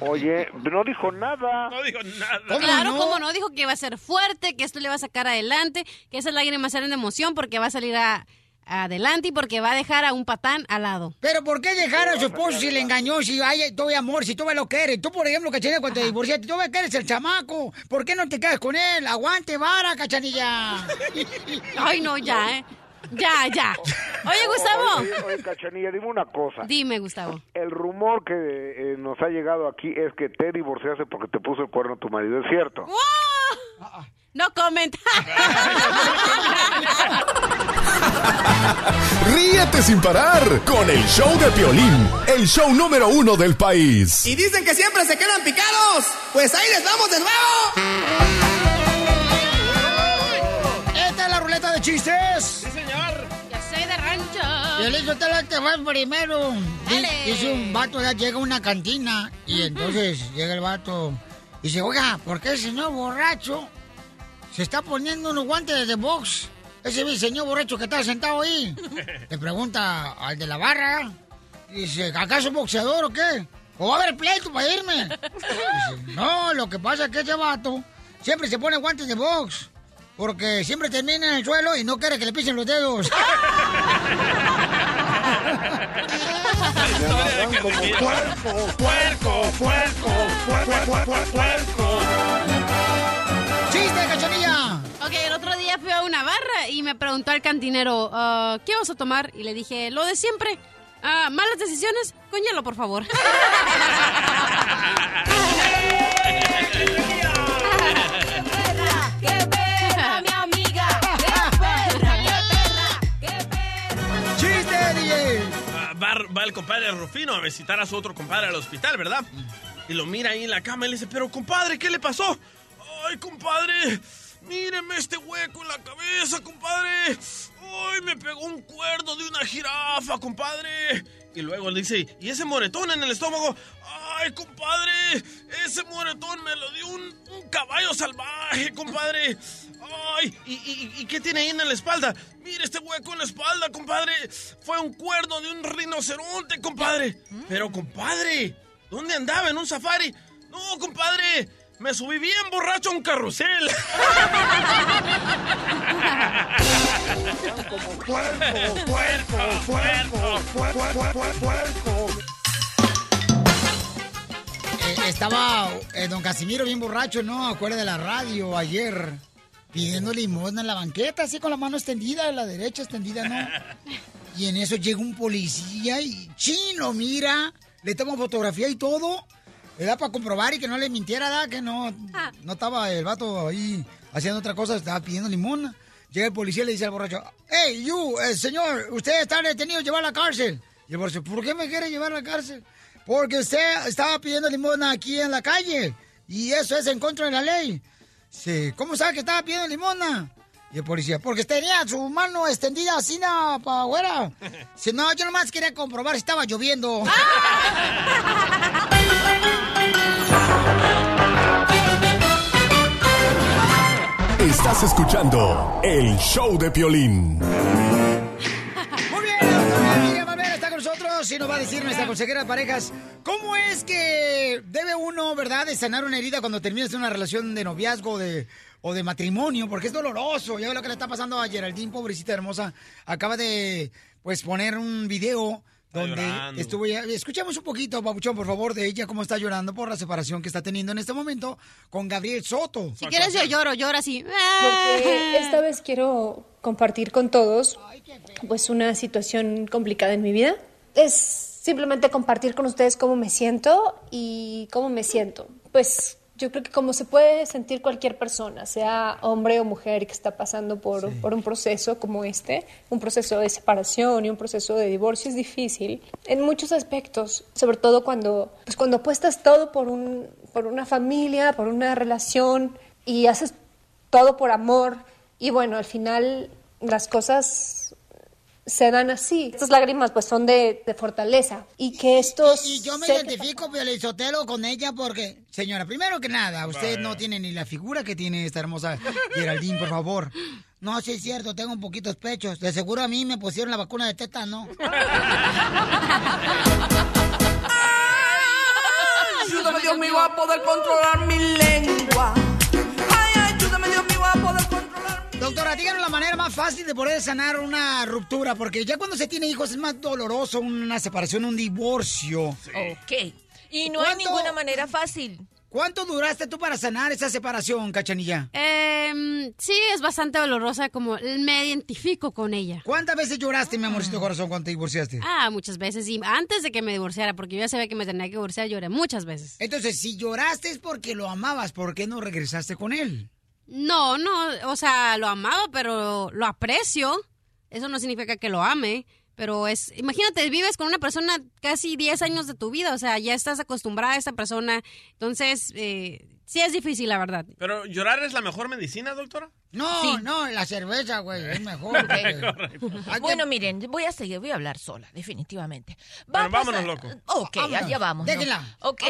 Oye, no dijo nada. No dijo nada. Claro, como no, dijo que iba a ser fuerte, que esto le va a sacar adelante, que esas lágrimas salen de emoción porque va a salir a, adelante y porque va a dejar a un patán al lado. Pero ¿por qué dejar a su esposo si le engañó, si hay todavía amor, si todavía lo quiere? Tú, por ejemplo, Cachanilla, cuando te divorciaste, tú quieres el chamaco. ¿Por qué no te quedas con él? Aguante, vara, Cachanilla. Ay, no, ya, ¿eh? Ya, ya. Oye, Gustavo. Oye, oye, Cachanilla, dime una cosa. Dime, Gustavo. El rumor que eh, nos ha llegado aquí es que te divorciaste porque te puso el cuerno tu marido, ¿es cierto? No comenta. Ríete sin parar con el show de Piolín, el show número uno del país. Y dicen que siempre se quedan picados. Pues ahí les vamos de nuevo. La ruleta de chistes. Sí, señor. Yo soy de rancho. Yo le digo, te te vas primero. Dale. Dice un vato, ya llega a una cantina. Y entonces llega el vato. Y dice, oiga, ¿por qué el señor borracho se está poniendo unos guantes de box? Ese señor borracho que está sentado ahí. [LAUGHS] Le pregunta al de la barra. Dice, ¿acaso es boxeador o qué? ¿O va a haber pleito para irme? [LAUGHS] Dice, no, lo que pasa es que ese vato siempre se pone guantes de box. Porque siempre termina en el suelo y no quiere que le pisen los dedos. Puerco, puerco, puerco, puerco, puerco. ¡Chiste, cachanilla! Ok, el otro día fui a una barra y me preguntó el cantinero, "Ah, ¿qué vas a tomar? Y le dije, lo de siempre. Ah, ¿Malas decisiones? Con hielo, por favor. [LAUGHS] [LAUGHS] ¡Qué Va, el compadre Rufino a visitar a su otro compadre al hospital, ¿verdad? Y lo mira ahí en la cama y le dice, pero compadre, ¿qué le pasó? Ay, compadre, míreme este hueco en la cabeza, compadre. Ay, me pegó un cuerno de una jirafa, compadre. Y luego le dice, ¿y ese moretón en el estómago? Ay, compadre, ese moretón me lo dio un, un caballo salvaje, compadre. Ay, ¿y, y, y qué tiene ahí en la espalda? Mire este hueco en la espalda, compadre. Fue un cuerno de un rinoceronte, compadre. Pero, compadre, ¿dónde andaba? ¿En un safari? No, compadre, me subí bien borracho a un carrusel. Eh, estaba eh, don Casimiro bien borracho, ¿no? Acuerda de la radio ayer, pidiendo limosna en la banqueta, así con la mano extendida, la derecha extendida, ¿no? Y en eso llega un policía y chino, mira, le toma fotografía y todo, le da para comprobar y que no le mintiera, ¿da? Que no, no estaba el vato ahí haciendo otra cosa, estaba pidiendo limosna. Llega el policía y le dice al borracho, hey, you, eh, señor, usted está detenido, llevar a la cárcel. Y el borracho, ¿por qué me quiere llevar a la cárcel? Porque usted estaba pidiendo limosna aquí en la calle. Y eso es en contra de la ley. Sí, ¿cómo sabe que estaba pidiendo limosna? Y el policía, porque tenía su mano extendida así para afuera. [LAUGHS] Si no, yo nomás quería comprobar si estaba lloviendo. [LAUGHS] Estás escuchando el show de Piolín. Muy bien, doctora Miriam Valverde está con nosotros y nos va a decir nuestra consejera de parejas cómo es que debe uno, ¿verdad?, de sanar una herida cuando terminas una relación de noviazgo de, o de matrimonio, porque es doloroso. Ya ve lo que le está pasando a Geraldine, pobrecita hermosa. Acaba de, pues, poner un video donde llorando. estuvo ya... Escuchemos un poquito, Papuchón, por favor, de ella, cómo está llorando por la separación que está teniendo en este momento con Gabriel Soto. Si quieres yo lloro, lloro así. Porque esta vez quiero compartir con todos pues una situación complicada en mi vida. Es simplemente compartir con ustedes cómo me siento y cómo me siento. Pues yo creo que como se puede sentir cualquier persona, sea hombre o mujer que está pasando por, por un proceso como este, un proceso de separación y un proceso de divorcio es difícil en muchos aspectos, sobre todo cuando, pues cuando apuestas todo por, un, por una familia, por una relación y haces todo por amor y bueno, al final las cosas se dan así. Estas lágrimas pues son de, de fortaleza y que estos... Y yo me identifico, Sotelo, con ella porque, señora, primero que nada, usted no tiene ni la figura que tiene esta hermosa Geraldine, por favor. No, sí es cierto, tengo un poquitos pechos. De seguro a mí me pusieron la vacuna de tétano. Ayúdame, Dios mío, a poder controlar mi lengua. Doctora, díganos la manera más fácil de poder sanar una ruptura, porque ya cuando se tiene hijos es más doloroso una separación, un divorcio. Ok. Y no hay ninguna manera fácil. ¿Cuánto duraste tú para sanar esa separación, Cachanilla? Em, sí, es bastante dolorosa, como me identifico con ella. ¿Cuántas veces lloraste, mi amorcito corazón, cuando te divorciaste? Ah, muchas veces. Y antes de que me divorciara, porque yo ya sabía que me tenía que divorciar, lloré muchas veces. Entonces, si lloraste es porque lo amabas, ¿por qué no regresaste con él? No, no, o sea, lo amaba, pero lo aprecio. Eso no significa que lo ame. Pero es, imagínate, vives con una persona casi 10 años de tu vida, o sea, ya estás acostumbrada a esta persona. Entonces, eh, sí es difícil, la verdad. ¿Pero llorar es la mejor medicina, doctora? No, no, la cerveza, güey, es mejor. [LAUGHS] güey. Bueno, miren, voy a seguir, voy a hablar sola, definitivamente. Bueno, a pasar- vámonos, loco. Ok, Vámonos. allá vamos. ¿no? Déjenla. Ok.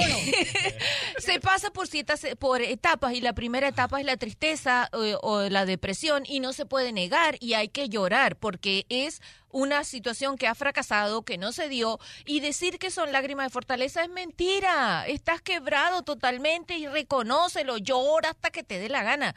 [LAUGHS] Se pasa por ciertas por etapas y la primera etapa es la tristeza eh, o la depresión y no se puede negar y hay que llorar porque es una situación que ha fracasado, que no se dio y decir que son lágrimas de fortaleza es mentira. Estás quebrado totalmente y reconócelo, llora hasta que te dé la gana.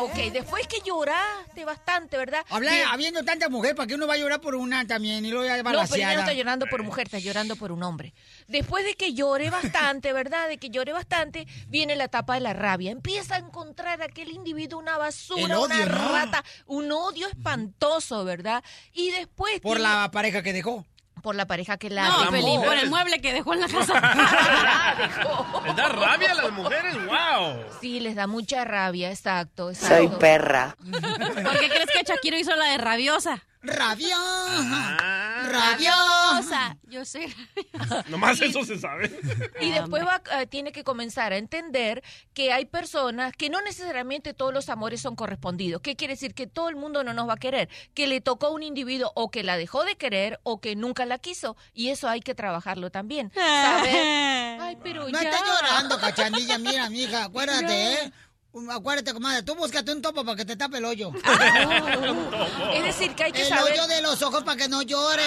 Ok, después que lloraste bastante, ¿verdad? Habla, Bien. habiendo tanta mujer, ¿para qué uno va a llorar por una también? Y luego ya No, pero ya no está llorando por mujer, está llorando por un hombre. Después de que llore bastante, ¿verdad? De que llore bastante, viene la etapa de la rabia. Empieza a encontrar a aquel individuo una basura, odio, una ¿no? rata, un odio espantoso, ¿verdad? Y después... Por tiene- la pareja que dejó. Por la pareja que la No. Felipe, por el mueble que dejó en la casa. [LAUGHS] ¿Les da rabia a las mujeres? ¡Wow! Sí, les da mucha rabia, exacto. exacto. Soy perra. ¿Por qué crees que Shakiro hizo la de rabiosa? ¡Rabiosa! ¡Rabiosa! Yo sé. [LAUGHS] Nomás eso se sabe. Y después va, eh, tiene que comenzar a entender que hay personas que no necesariamente todos los amores son correspondidos. ¿Qué quiere decir? Que todo el mundo no nos va a querer. Que le tocó a un individuo o que la dejó de querer o que nunca la quiso. Y eso hay que trabajarlo también. [LAUGHS] ¿Saber? Ay, pero No ya. estés llorando, cachanilla. Mira, mija, acuérdate. ¿eh? Um, Acuérdate, comadre, tú búscate un topo para que te tape el hoyo. Es decir, que hay que el saber- hoyo de los ojos para que no llore.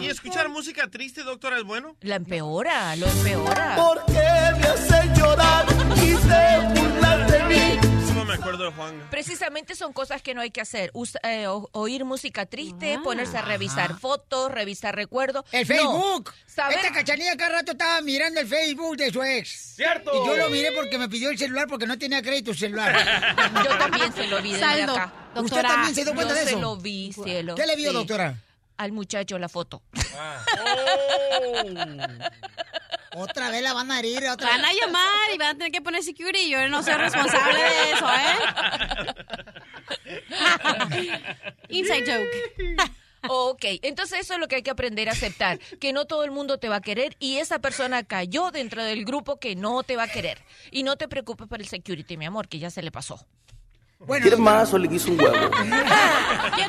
¿Y escuchar música triste, doctora, es bueno? La empeora, lo empeora. ¿Por qué me hace llorar y te me acuerdo de Juan. Precisamente son cosas que no hay que hacer. Us- eh, o- oír música triste, Ah. ponerse a revisar fotos, revisar recuerdos. El No. Facebook. Saber- Esta cachanilla cada rato estaba mirando el Facebook de su ex. ¡Cierto! Y yo lo miré porque me pidió el celular porque no tenía crédito el celular. [LAUGHS] Yo también se lo vi desde Saldo. acá. ¿Usted también se dio cuenta Yo de eso? se lo vi, cielo. ¿Qué le vio, Sí. doctora? Al muchacho la foto. Otra vez la van a herir, otra Van a llamar y van a tener que poner security. Yo no soy responsable de eso, ¿eh? [LAUGHS] Inside joke. Ok, entonces eso es lo que hay que aprender a aceptar, que no todo el mundo te va a querer y esa persona cayó dentro del grupo que no te va a querer. Y no te preocupes por el security, mi amor, que ya se le pasó. Bueno, ¿Quieres más o le quiso un huevo? [LAUGHS]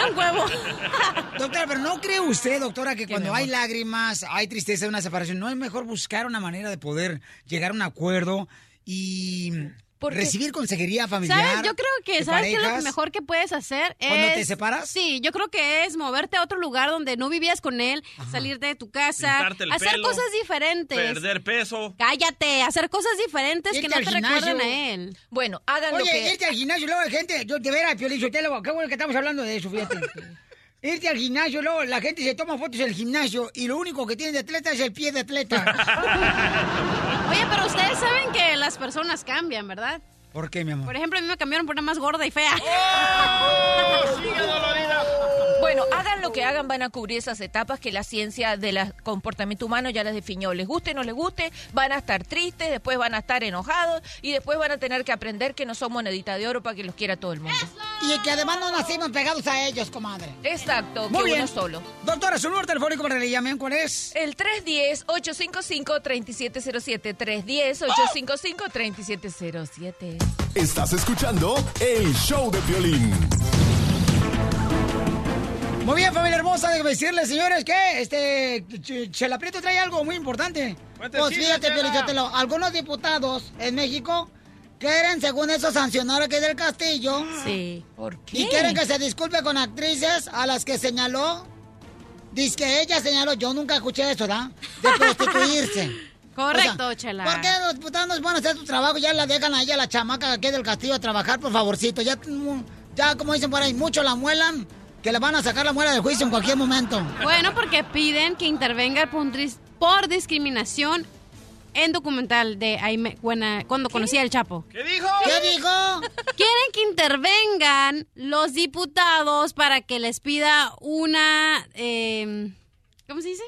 Un huevo. [LAUGHS] Doctora, pero ¿no cree usted, doctora, que cuando hay lágrimas, hay tristeza de una separación, no es mejor buscar una manera de poder llegar a un acuerdo y recibir consejería familiar? ¿Sabes? Yo creo que, ¿sabes qué es lo parejas? mejor que puedes hacer? ¿Cuando es, te separas? Sí, yo creo que es moverte a otro lugar donde no vivías con él, salirte de tu casa, el hacer pelo, cosas diferentes. Perder peso. Cállate, hacer cosas diferentes que no te recuerden a él. Bueno, hagan lo Oye, que... irte al gimnasio, luego hay gente, yo de veras, Piolín qué bueno que estamos hablando de eso, fíjate. [LAUGHS] Irte al gimnasio, luego la gente se toma fotos del gimnasio y lo único que tiene de atleta es el pie de atleta. [LAUGHS] Oye, pero ustedes saben que las personas cambian, ¿verdad? ¿Por qué, mi amor? Por ejemplo, a mí me cambiaron por una más gorda y fea. Bueno, hagan lo que hagan, van a cubrir esas etapas que la ciencia del comportamiento humano ya las definió. Les guste o no les guste, van a estar tristes, después van a estar enojados y después van a tener que aprender que no son monedita de oro para que los quiera todo el mundo. Y que además no nacimos pegados a ellos, comadre. Exacto, Muy que bien. uno solo. Doctora, su número telefónico para que le llamen, ¿cuál es? El 310-855-3707. 310-855-3707. Estás escuchando el show de violín. Muy bien, familia hermosa, déjame decirles, señores, que este Ch- Chela Prieto trae algo muy importante. Pues fíjate, Chela. Piolichotelo, algunos diputados en México quieren, según eso, sancionar a Kay del Castillo. Sí, ¿por qué? Y quieren que se disculpe con actrices a las que señaló. Dice que ella señaló, yo nunca escuché eso, ¿verdad? De prostituirse. [LAUGHS] Correcto, O sea, Chela. ¿Por qué los diputados no van a hacer su trabajo? Ya la dejan a ella, la chamaca aquí del castillo, a trabajar, por favorcito. Ya, ya como dicen por ahí, mucho la muelan, que le van a sacar la muela del juicio en cualquier momento. Bueno, porque piden que intervenga por, dis- por discriminación en documental de Aime- Buena- cuando conocía el Chapo. ¿Qué dijo? ¿Qué dijo? Quieren que intervengan los diputados para que les pida una... eh, ¿Cómo se dice?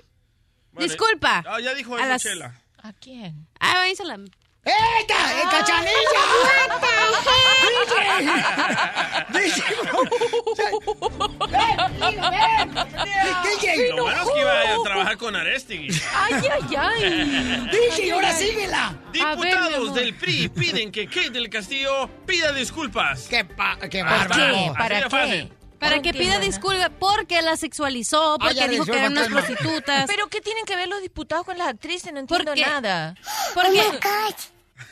Disculpa. Ah, ya dijo A las- Chela. ¿A quién? Ah, ahí se la... ¡Esta! ¡El cachanilla! [LAUGHS] ¡DJ! [LAUGHS] ¡DJ! Lo bueno es que iba a trabajar con Arestigui. ¡Ay, ay, ay! [LAUGHS] ¡DJ, ahora síguela! Diputados del PRI piden que Kate del Castillo pida disculpas. ¡Qué, pa qué ¿Para qué? ¿Para qué? Para que pida disculpas porque la sexualizó, Ah, porque dijo que eran unas prostitutas. ¿Pero qué tienen que ver los diputados con las actrices? No entiendo ¿Por qué? nada. Porque,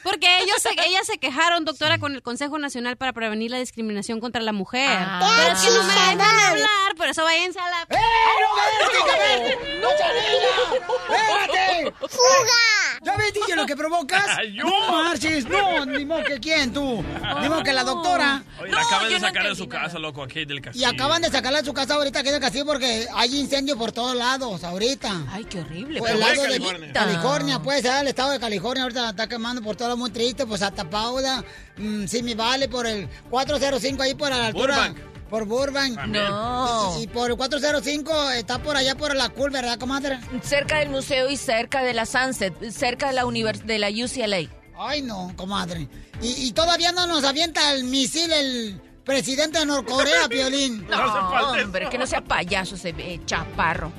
porque ellos se, [LAUGHS] ellas se quejaron, doctora, con el Consejo Nacional para Prevenir la Discriminación contra la Mujer. Ah. Pero es que no me dejan hablar, por eso váyanse a la... ¡Eh, no, espérate, [LAUGHS] ¡No, Chanela! ¡Espérate! ¡Fuga! ¿Ya ves, DJ, lo que provocas? Yo. ¡No marches! ¡No! Ni modo que quién, tú. Ni modo que la doctora. Oye, No, la acaban de no sacar de su nada. casa, loco, a Kate del Y Castillo. acaban de sacarla de su casa ahorita aquí del castillo porque hay incendio por todos lados ahorita. Ay, qué horrible. Por el lado de California. California, pues, el estado de California ahorita está quemando por todo lado muy triste, pues hasta Paula, mm, Simi Valley, por el 405 ahí por la altura. Burbank. Por Burbank. También. No. Y, y por el 405 está por allá por la Cool, ¿verdad, comadre? Cerca del museo y cerca de la Sunset, cerca de la, univers de la UCLA. Ay, no, comadre. Y, y todavía no nos avienta el misil el presidente de Norcorea, [LAUGHS] Piolín. No No, hombre, que no sea payaso ese eh, chaparro.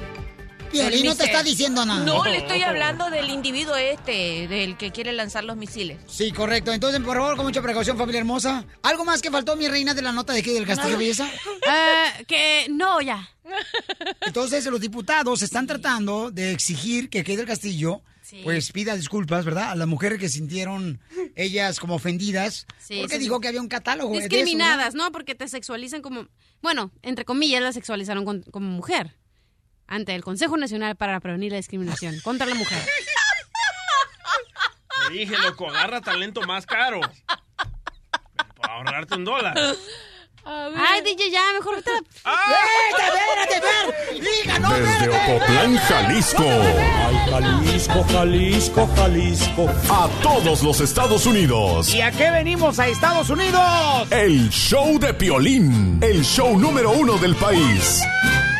Piolín no te está diciendo nada. No, le estoy hablando del individuo este, del que quiere lanzar los misiles. Sí, correcto. Entonces, por favor, con mucha precaución, familia hermosa. ¿Algo más que faltó, mi reina, de la nota de aquí del Castillo Belleza? Ah, [LAUGHS] que no, ya. Entonces, los diputados están tratando de exigir que Kate del Castillo, Sí. pues, pida disculpas, ¿verdad? A las mujeres que sintieron ellas como ofendidas. Sí, porque sí, dijo que había un catálogo de eso, ¿verdad? Discriminadas, ¿no? Porque te sexualizan como... Bueno, entre comillas, la sexualizaron con- como mujer. Ante el Consejo Nacional para Prevenir la Discriminación contra la Mujer. Te dije, loco, agarra talento más caro. Para ahorrarte un dólar. Ay, DJ, ya, mejor vete a la- ¡Espérate, espérate, espérate! ¡Diga, no, Desde! Ocotlán, Jalisco. Jalisco, Jalisco, Jalisco. A todos los Estados Unidos. ¿Y a qué venimos a Estados Unidos? El show de Piolín. El show número uno del país. Hola,